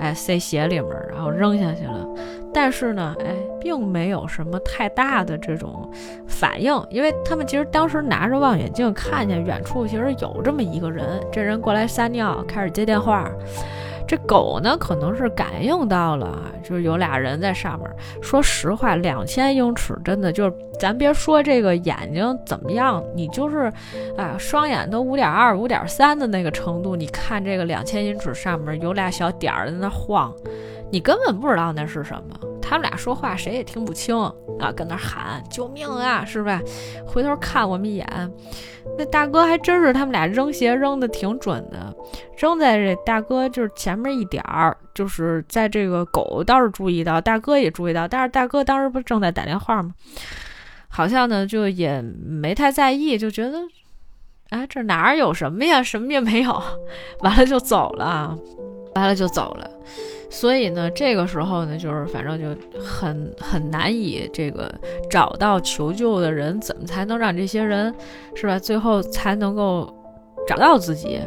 哎，塞鞋里面，然后扔下去了。但是呢，哎，并没有什么太大的这种反应，因为他们其实当时拿着望远镜看见远处其实有这么一个人，这人过来撒尿，开始接电话。这狗呢，可能是感应到了，就是有俩人在上面。说实话，两千英尺真的就是，咱别说这个眼睛怎么样，你就是，啊，双眼都五点二、五点三的那个程度，你看这个两千英尺上面有俩小点儿在那晃，你根本不知道那是什么。他们俩说话谁也听不清啊，跟那喊救命啊，是吧？回头看我们一眼。那大哥还真是，他们俩扔鞋扔的挺准的，扔在这大哥就是前面一点儿，就是在这个狗倒是注意到，大哥也注意到，但是大哥当时不正在打电话吗？好像呢就也没太在意，就觉得，哎，这哪儿有什么呀？什么也没有，完了就走了，完了就走了。所以呢，这个时候呢，就是反正就很很难以这个找到求救的人，怎么才能让这些人是吧？最后才能够找到自己。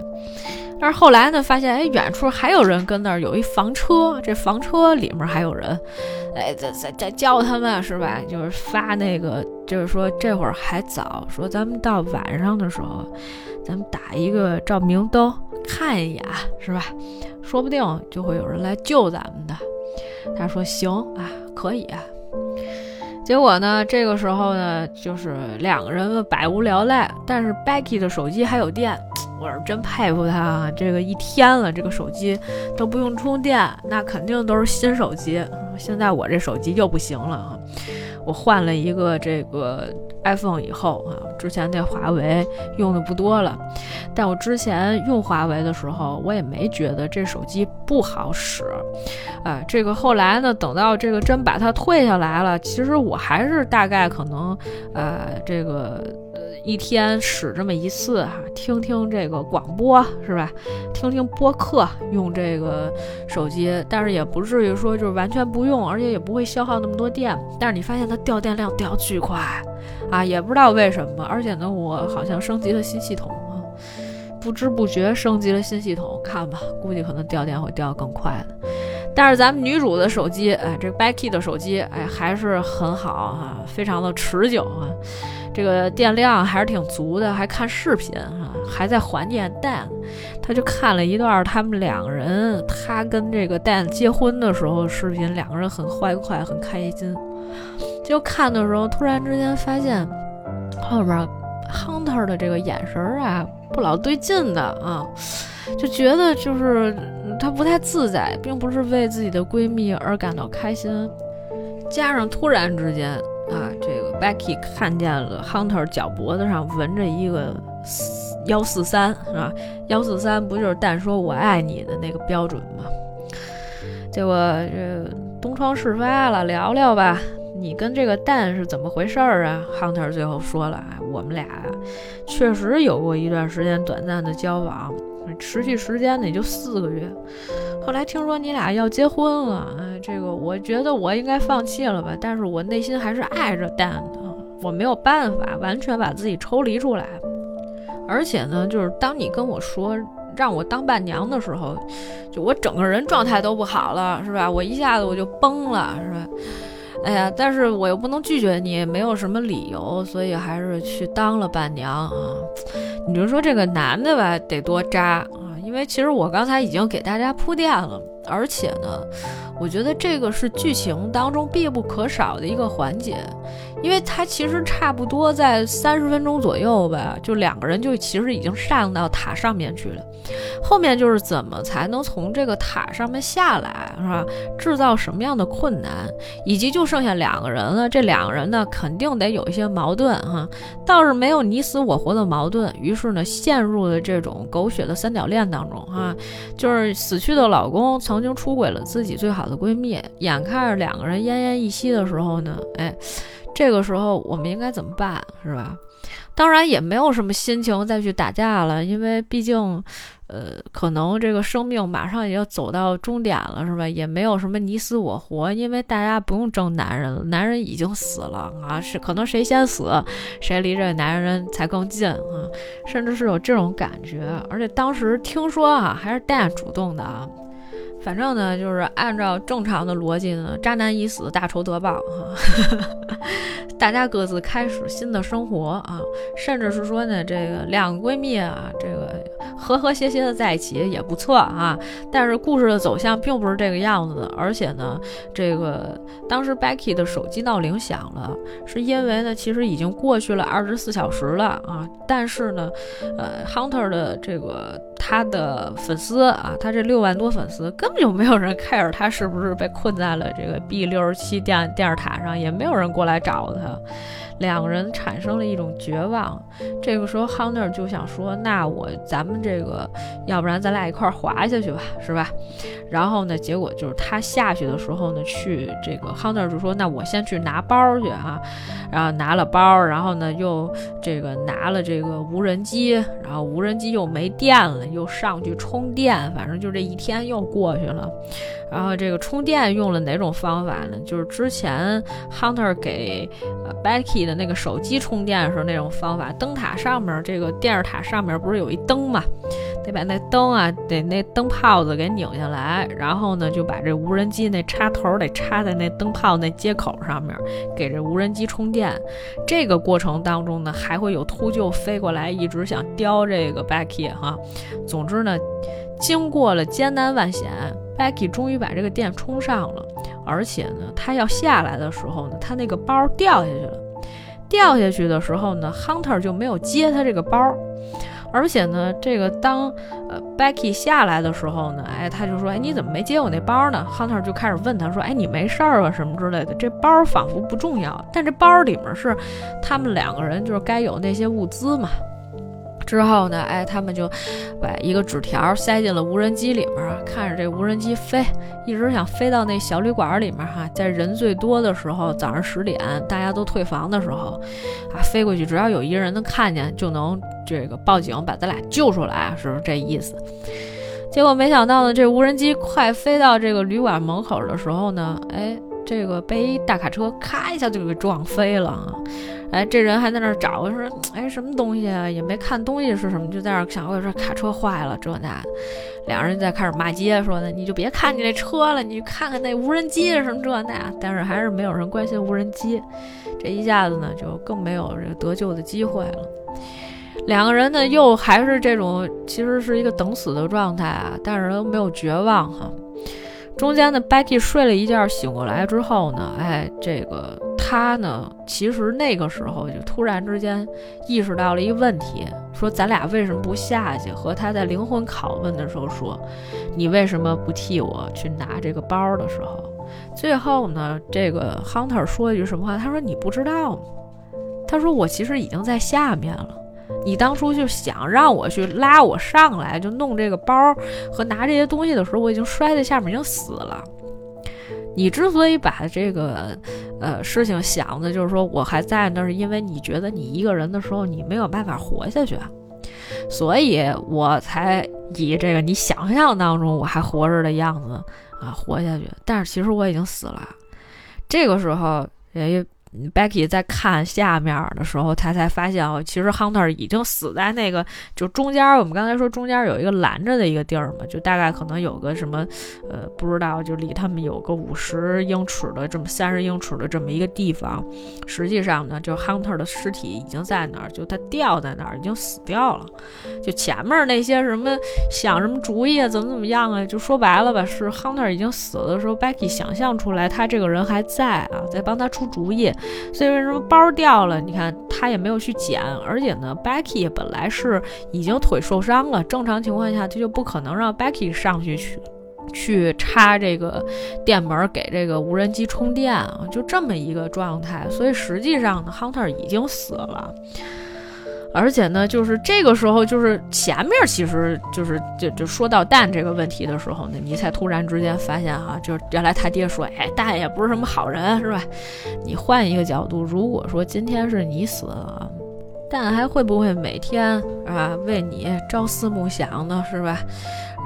但是后来呢，发现哎，远处还有人跟那儿有一房车，这房车里面还有人，哎，在在在叫他们是吧？就是发那个，就是说这会儿还早，说咱们到晚上的时候，咱们打一个照明灯看一眼是吧？说不定就会有人来救咱们的。他说行啊，可以。结果呢，这个时候呢，就是两个人百无聊赖，但是 Becky 的手机还有电，我是真佩服他啊！这个一天了，这个手机都不用充电，那肯定都是新手机。现在我这手机又不行了啊，我换了一个这个。iPhone 以后啊，之前那华为用的不多了，但我之前用华为的时候，我也没觉得这手机不好使，啊，这个后来呢，等到这个真把它退下来了，其实我还是大概可能，呃，这个。一天使这么一次哈，听听这个广播是吧？听听播客，用这个手机，但是也不至于说就是完全不用，而且也不会消耗那么多电。但是你发现它掉电量掉巨快啊，也不知道为什么。而且呢，我好像升级了新系统啊，不知不觉升级了新系统，看吧，估计可能掉电会掉更快的。但是咱们女主的手机，哎，这个 Becky 的手机，哎，还是很好啊，非常的持久啊，这个电量还是挺足的，还看视频啊，还在怀念 Dan，他就看了一段他们两个人，他跟这个 Dan 结婚的时候视频，两个人很欢快，很开心。就看的时候，突然之间发现后边 Hunter 的这个眼神啊，不老对劲的啊，就觉得就是他不太自在，并不是为自己的闺蜜而感到开心。加上突然之间啊，这 Becky 看见了 Hunter 脚脖子上纹着一个幺四三，是吧？幺四三不就是但说我爱你的那个标准吗？结果这东窗事发了，聊聊吧。你跟这个蛋是怎么回事儿啊？Hunter 最后说了，我们俩确实有过一段时间短暂的交往，持续时间呢也就四个月。后来听说你俩要结婚了，哎，这个我觉得我应该放弃了吧，但是我内心还是爱着蛋的，我没有办法完全把自己抽离出来。而且呢，就是当你跟我说让我当伴娘的时候，就我整个人状态都不好了，是吧？我一下子我就崩了，是吧？哎呀，但是我又不能拒绝你，没有什么理由，所以还是去当了伴娘啊。你就说这个男的吧，得多渣啊！因为其实我刚才已经给大家铺垫了，而且呢，我觉得这个是剧情当中必不可少的一个环节。因为他其实差不多在三十分钟左右吧，就两个人就其实已经上到塔上面去了，后面就是怎么才能从这个塔上面下来，是吧？制造什么样的困难，以及就剩下两个人了，这两个人呢肯定得有一些矛盾哈，倒是没有你死我活的矛盾，于是呢陷入了这种狗血的三角恋当中哈，就是死去的老公曾经出轨了自己最好的闺蜜，眼看着两个人奄奄一息的时候呢，哎。这个时候我们应该怎么办，是吧？当然也没有什么心情再去打架了，因为毕竟，呃，可能这个生命马上也要走到终点了，是吧？也没有什么你死我活，因为大家不用争男人了，男人已经死了啊，是可能谁先死，谁离这个男人才更近啊，甚至是有这种感觉。而且当时听说啊，还是蛋主动的啊。反正呢，就是按照正常的逻辑呢，渣男已死，大仇得报哈，*laughs* 大家各自开始新的生活啊，甚至是说呢，这个两个闺蜜啊，这个和和谐谐的在一起也不错啊。但是故事的走向并不是这个样子的，而且呢，这个当时 Becky 的手机闹铃响了，是因为呢，其实已经过去了二十四小时了啊。但是呢，呃，Hunter 的这个他的粉丝啊，他这六万多粉丝根。就没有人 care 他是不是被困在了这个 B 六十七电电视塔上，也没有人过来找他。两个人产生了一种绝望。这个时候，Hunter 就想说：“那我咱们这个，要不然咱俩一块滑下去吧，是吧？”然后呢，结果就是他下去的时候呢，去这个 Hunter 就说：“那我先去拿包去啊。”然后拿了包，然后呢又这个拿了这个无人机，然后无人机又没电了，又上去充电，反正就这一天又过去了。然后这个充电用了哪种方法呢？就是之前 Hunter 给呃的那个手机充电的时候那种方法。灯塔上面这个电视塔上面不是有一灯嘛？得把那灯啊，得那灯泡子给拧下来，然后呢就把这无人机那插头得插在那灯泡那接口上面，给这无人机充电。这个过程当中呢，还会有秃鹫飞过来，一直想叼这个 Becky 哈。总之呢，经过了艰难万险。Becky 终于把这个电充上了，而且呢，他要下来的时候呢，他那个包掉下去了。掉下去的时候呢，Hunter 就没有接他这个包，而且呢，这个当呃 Becky 下来的时候呢，哎，他就说，哎，你怎么没接我那包呢？Hunter 就开始问他说，哎，你没事儿吧？什么之类的。这包仿佛不重要，但这包里面是他们两个人就是该有那些物资嘛。之后呢，哎，他们就把一个纸条塞进了无人机里面，看着这无人机飞，一直想飞到那小旅馆里面哈，在人最多的时候，早上十点大家都退房的时候，啊，飞过去，只要有一个人能看见，就能这个报警把咱俩救出来，是不是这意思？结果没想到呢，这无人机快飞到这个旅馆门口的时候呢，哎。这个被大卡车咔一下就给撞飞了，哎，这人还在那儿找，说，哎，什么东西啊？也没看东西是什么，就在那儿想，我说卡车坏了，这那。两人在开始骂街，说的你就别看你那车了，你看看那无人机什么这那。但是还是没有人关心无人机，这一下子呢就更没有这个得救的机会了。两个人呢又还是这种，其实是一个等死的状态啊，但是都没有绝望哈。中间呢，Becky 睡了一觉，醒过来之后呢，哎，这个他呢，其实那个时候就突然之间意识到了一个问题，说咱俩为什么不下去？和他在灵魂拷问的时候说，你为什么不替我去拿这个包的时候，最后呢，这个 Hunter 说一句什么话？他说你不知道吗？他说我其实已经在下面了。你当初就想让我去拉我上来，就弄这个包和拿这些东西的时候，我已经摔在下面，已经死了。你之所以把这个呃事情想的，就是说我还在那，是因为你觉得你一个人的时候，你没有办法活下去，所以我才以这个你想象当中我还活着的样子啊活下去。但是其实我已经死了。这个时候，诶。Becky 在看下面的时候，他才发现哦，其实 Hunter 已经死在那个就中间。我们刚才说中间有一个拦着的一个地儿嘛，就大概可能有个什么呃，不知道，就离他们有个五十英尺的这么三十英尺的这么一个地方。实际上呢，就 Hunter 的尸体已经在那儿，就他掉在那儿，已经死掉了。就前面那些什么想什么主意啊，怎么怎么样啊，就说白了吧，是 Hunter 已经死了的时候，Becky 想象出来他这个人还在啊，在帮他出主意。所以为什么包掉了？你看他也没有去捡，而且呢，Becky 本来是已经腿受伤了，正常情况下他就不可能让 Becky 上去去去插这个电门给这个无人机充电啊，就这么一个状态。所以实际上呢，Hunter 已经死了。而且呢，就是这个时候，就是前面其实就是就就说到蛋这个问题的时候呢，你才突然之间发现哈，就是原来他爹说，哎，蛋也不是什么好人，是吧？你换一个角度，如果说今天是你死了，蛋还会不会每天啊为你朝思暮想呢，是吧？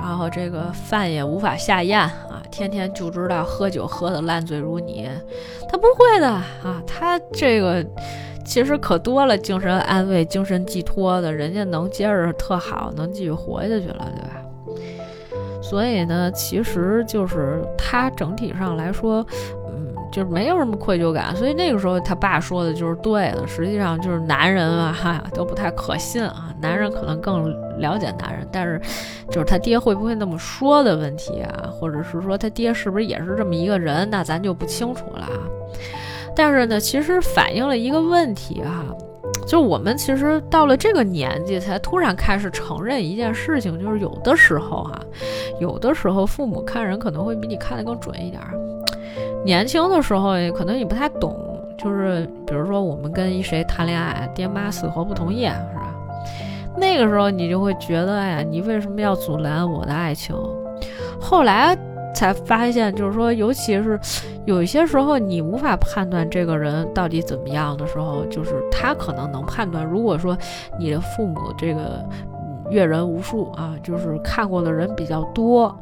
然后这个饭也无法下咽啊，天天就知道喝酒喝得烂醉如泥，他不会的啊，他这个。其实可多了，精神安慰、精神寄托的，人家能接着特好，能继续活下去了，对吧？所以呢，其实就是他整体上来说，就是没有什么愧疚感。所以那个时候他爸说的就是对的。实际上就是男人啊，哈，都不太可信啊。男人可能更了解男人，但是就是他爹会不会那么说的问题啊，或者是说他爹是不是也是这么一个人，那咱就不清楚了啊。但是呢，其实反映了一个问题哈，就我们其实到了这个年纪，才突然开始承认一件事情，就是有的时候哈，有的时候父母看人可能会比你看得更准一点。年轻的时候可能你不太懂，就是比如说我们跟一谁谈恋爱，爹妈死活不同意，是吧？那个时候你就会觉得，哎呀，你为什么要阻拦我的爱情？后来。才发现，就是说，尤其是有一些时候，你无法判断这个人到底怎么样的时候，就是他可能能判断。如果说你的父母这个阅人无数啊，就是看过的人比较多，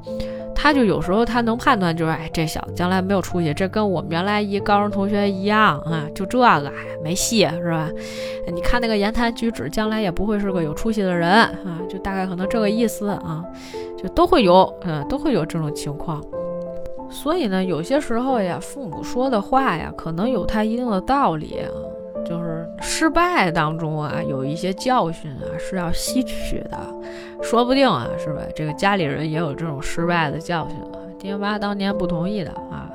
他就有时候他能判断，就是哎，这小子将来没有出息，这跟我们原来一高中同学一样啊，就这个哎没戏是吧？你看那个言谈举止，将来也不会是个有出息的人啊，就大概可能这个意思啊。就都会有，嗯，都会有这种情况，所以呢，有些时候呀，父母说的话呀，可能有他一定的道理啊。就是失败当中啊，有一些教训啊是要吸取的，说不定啊，是吧？这个家里人也有这种失败的教训啊，爹妈当年不同意的啊，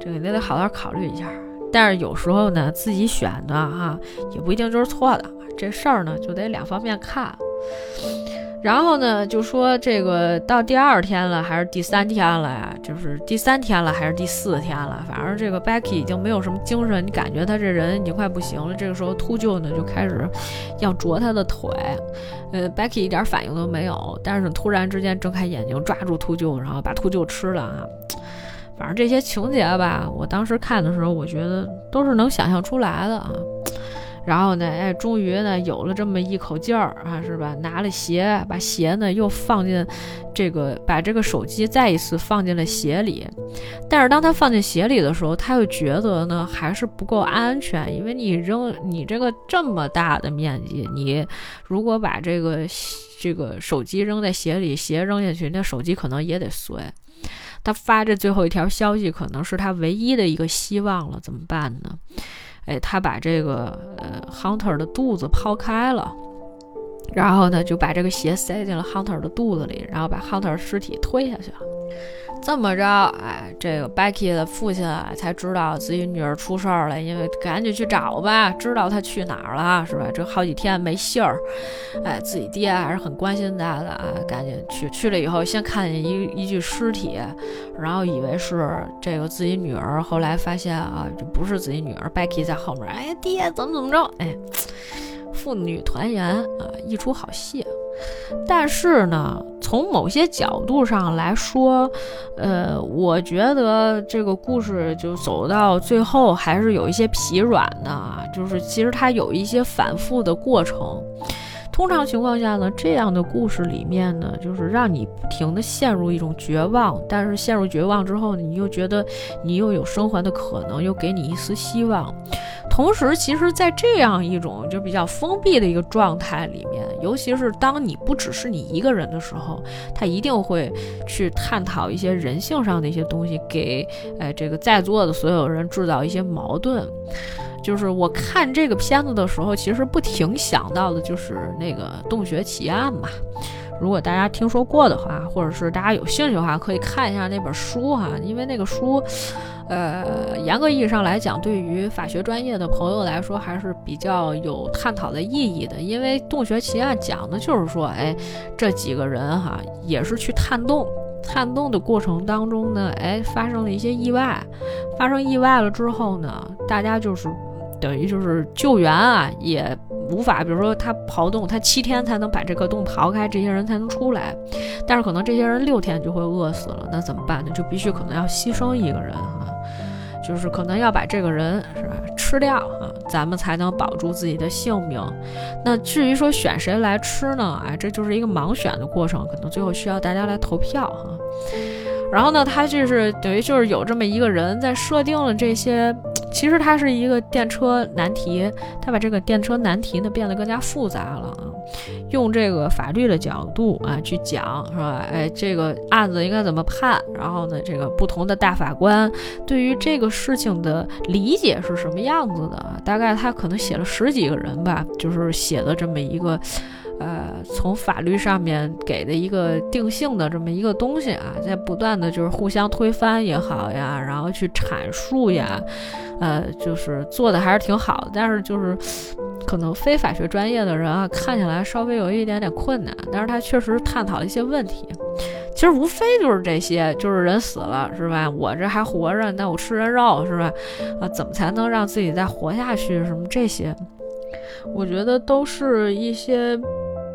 这个你得好好考虑一下。但是有时候呢，自己选的哈，也不一定就是错的，这事儿呢，就得两方面看。然后呢，就说这个到第二天了，还是第三天了呀？就是第三天了，还是第四天了？反正这个 Becky 已经没有什么精神，你感觉他这人已经快不行了。这个时候秃鹫呢就开始要啄他的腿，呃，Becky 一点反应都没有，但是突然之间睁开眼睛抓住秃鹫，然后把秃鹫吃了啊！反正这些情节吧，我当时看的时候，我觉得都是能想象出来的啊。然后呢，哎，终于呢有了这么一口劲儿啊，是吧？拿了鞋，把鞋呢又放进这个，把这个手机再一次放进了鞋里。但是当他放进鞋里的时候，他又觉得呢还是不够安全，因为你扔你这个这么大的面积，你如果把这个这个手机扔在鞋里，鞋扔下去，那手机可能也得碎。他发这最后一条消息，可能是他唯一的一个希望了，怎么办呢？哎，他把这个呃 Hunter 的肚子抛开了，然后呢就把这个鞋塞进了 Hunter 的肚子里，然后把 Hunter 尸体推下去了。这么着，哎，这个 Becky 的父亲啊才知道自己女儿出事儿了，因为赶紧去找吧，知道她去哪儿了，是吧？这好几天没信儿，哎，自己爹还是很关心她的啊，赶紧去。去了以后，先看见一一具尸体，然后以为是这个自己女儿，后来发现啊，这不是自己女儿，Becky 在后面，哎，爹 *tsk* 怎么怎么着，哎，父女团圆啊，一出好戏。但是呢，从某些角度上来说，呃，我觉得这个故事就走到最后还是有一些疲软的，就是其实它有一些反复的过程。通常情况下呢，这样的故事里面呢，就是让你不停的陷入一种绝望，但是陷入绝望之后，你又觉得你又有生还的可能，又给你一丝希望。同时，其实，在这样一种就比较封闭的一个状态里面，尤其是当你不只是你一个人的时候，他一定会去探讨一些人性上的一些东西，给哎这个在座的所有人制造一些矛盾。就是我看这个片子的时候，其实不停想到的就是那个洞穴奇案嘛。如果大家听说过的话，或者是大家有兴趣的话，可以看一下那本书哈，因为那个书。呃，严格意义上来讲，对于法学专业的朋友来说，还是比较有探讨的意义的。因为洞穴奇案讲的就是说，哎，这几个人哈，也是去探洞，探洞的过程当中呢，哎，发生了一些意外，发生意外了之后呢，大家就是等于就是救援啊，也。无法，比如说他刨洞，他七天才能把这个洞刨开，这些人才能出来。但是可能这些人六天就会饿死了，那怎么办呢？就必须可能要牺牲一个人啊，就是可能要把这个人是吧吃掉啊，咱们才能保住自己的性命。那至于说选谁来吃呢？哎，这就是一个盲选的过程，可能最后需要大家来投票哈。然后呢，他就是等于就是有这么一个人在设定了这些。其实它是一个电车难题，它把这个电车难题呢变得更加复杂了啊，用这个法律的角度啊去讲，是吧？哎，这个案子应该怎么判？然后呢，这个不同的大法官对于这个事情的理解是什么样子的？大概他可能写了十几个人吧，就是写的这么一个。呃，从法律上面给的一个定性的这么一个东西啊，在不断的就是互相推翻也好呀，然后去阐述呀，呃，就是做的还是挺好的。但是就是可能非法学专业的人啊，看起来稍微有一点点困难。但是他确实探讨了一些问题，其实无非就是这些，就是人死了是吧？我这还活着，那我吃人肉是吧？啊，怎么才能让自己再活下去？什么这些，我觉得都是一些。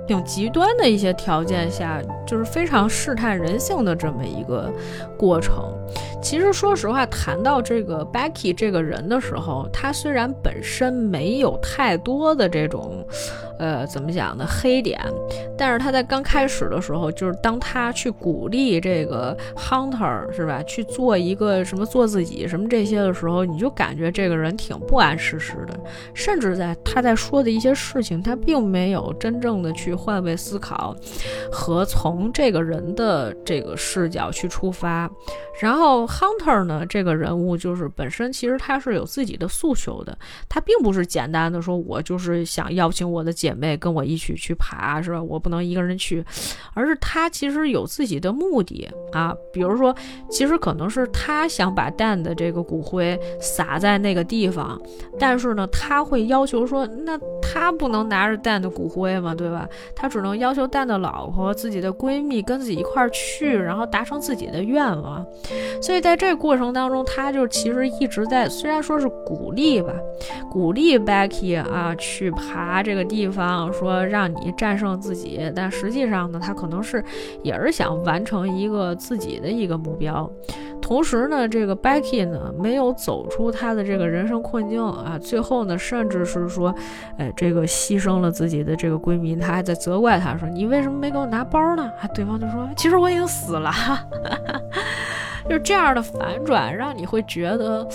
挺极端的一些条件下，就是非常试探人性的这么一个过程。其实说实话，谈到这个 Becky 这个人的时候，他虽然本身没有太多的这种。呃，怎么讲呢？黑点，但是他在刚开始的时候，就是当他去鼓励这个 Hunter 是吧，去做一个什么做自己什么这些的时候，你就感觉这个人挺不谙世事的，甚至在他在说的一些事情，他并没有真正的去换位思考和从这个人的这个视角去出发。然后 Hunter 呢，这个人物就是本身其实他是有自己的诉求的，他并不是简单的说我就是想邀请我的姐。姐妹跟我一起去爬，是吧？我不能一个人去，而是他其实有自己的目的啊。比如说，其实可能是他想把蛋的这个骨灰撒在那个地方，但是呢，他会要求说，那他不能拿着蛋的骨灰嘛，对吧？他只能要求蛋的老婆、自己的闺蜜跟自己一块儿去，然后达成自己的愿望。所以在这过程当中，他就其实一直在，虽然说是鼓励吧，鼓励 Becky 啊去爬这个地。方说让你战胜自己，但实际上呢，他可能是也是想完成一个自己的一个目标。同时呢，这个 Becky 呢没有走出她的这个人生困境啊，最后呢，甚至是说，哎，这个牺牲了自己的这个闺蜜，她还在责怪她说：“你为什么没给我拿包呢？”啊，对方就说：“其实我已经死了。” *laughs* 就这样的反转，让你会觉得，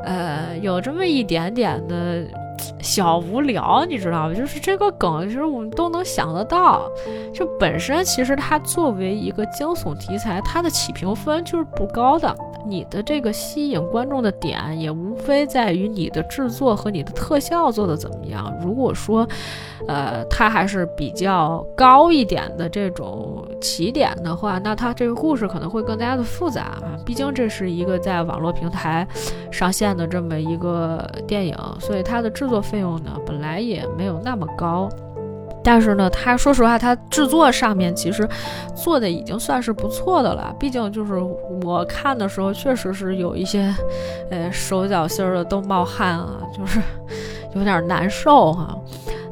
呃，有这么一点点的。小无聊，你知道吗？就是这个梗，其实我们都能想得到。就本身，其实它作为一个惊悚题材，它的起评分就是不高的。你的这个吸引观众的点，也无非在于你的制作和你的特效做的怎么样。如果说，呃，它还是比较高一点的这种起点的话，那它这个故事可能会更加的复杂啊。毕竟这是一个在网络平台上线的这么一个电影，所以它的制作费用呢，本来也没有那么高。但是呢，它说实话，它制作上面其实做的已经算是不错的了。毕竟就是我看的时候，确实是有一些，呃，手脚心儿的都冒汗啊，就是 *laughs* 有点难受哈。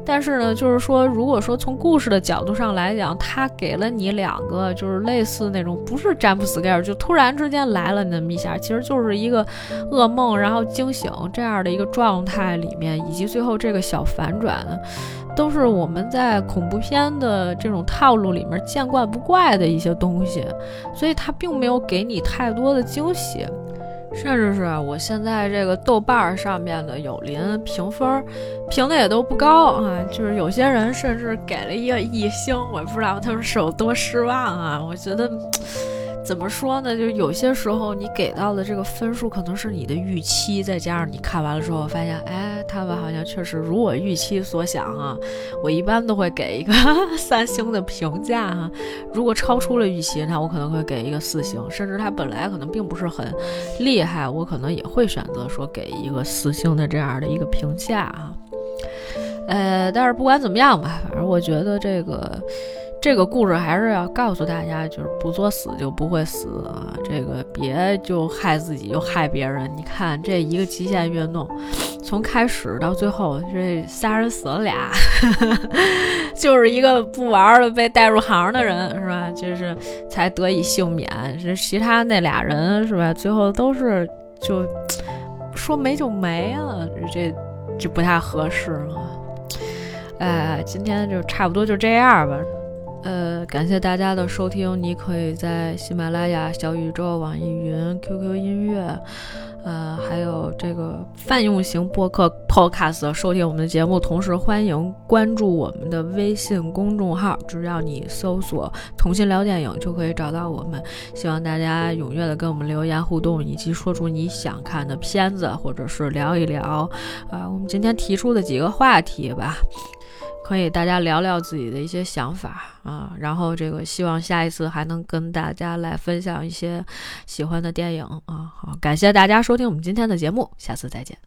但是呢，就是说，如果说从故事的角度上来讲，他给了你两个，就是类似那种不是詹姆斯盖尔，就突然之间来了那么一下，其实就是一个噩梦，然后惊醒这样的一个状态里面，以及最后这个小反转，都是我们在恐怖片的这种套路里面见惯不怪的一些东西，所以它并没有给你太多的惊喜。甚至是我现在这个豆瓣上面的有邻评分，评的也都不高啊，就是有些人甚至给了一个一星，我不知道他们是有多失望啊。我觉得。怎么说呢？就是有些时候你给到的这个分数可能是你的预期，再加上你看完了之后发现，哎，他们好像确实如我预期所想啊。我一般都会给一个 *laughs* 三星的评价哈。如果超出了预期，那我可能会给一个四星，甚至他本来可能并不是很厉害，我可能也会选择说给一个四星的这样的一个评价啊。呃，但是不管怎么样吧，反正我觉得这个。这个故事还是要告诉大家，就是不作死就不会死啊！这个别就害自己又害别人。你看这一个极限运动，从开始到最后，这仨人死了俩，*laughs* 就是一个不玩了被带入行的人是吧？就是才得以幸免。这其他那俩人是吧？最后都是就说没就没了，这这不太合适啊！哎，今天就差不多就这样吧。呃，感谢大家的收听。你可以在喜马拉雅、小宇宙、网易云、QQ 音乐，呃，还有这个泛用型播客 Podcast 收听我们的节目。同时，欢迎关注我们的微信公众号，只要你搜索“同心聊电影”就可以找到我们。希望大家踊跃的跟我们留言互动，以及说出你想看的片子，或者是聊一聊啊，我们今天提出的几个话题吧。可以大家聊聊自己的一些想法啊，然后这个希望下一次还能跟大家来分享一些喜欢的电影啊。好，感谢大家收听我们今天的节目，下次再见。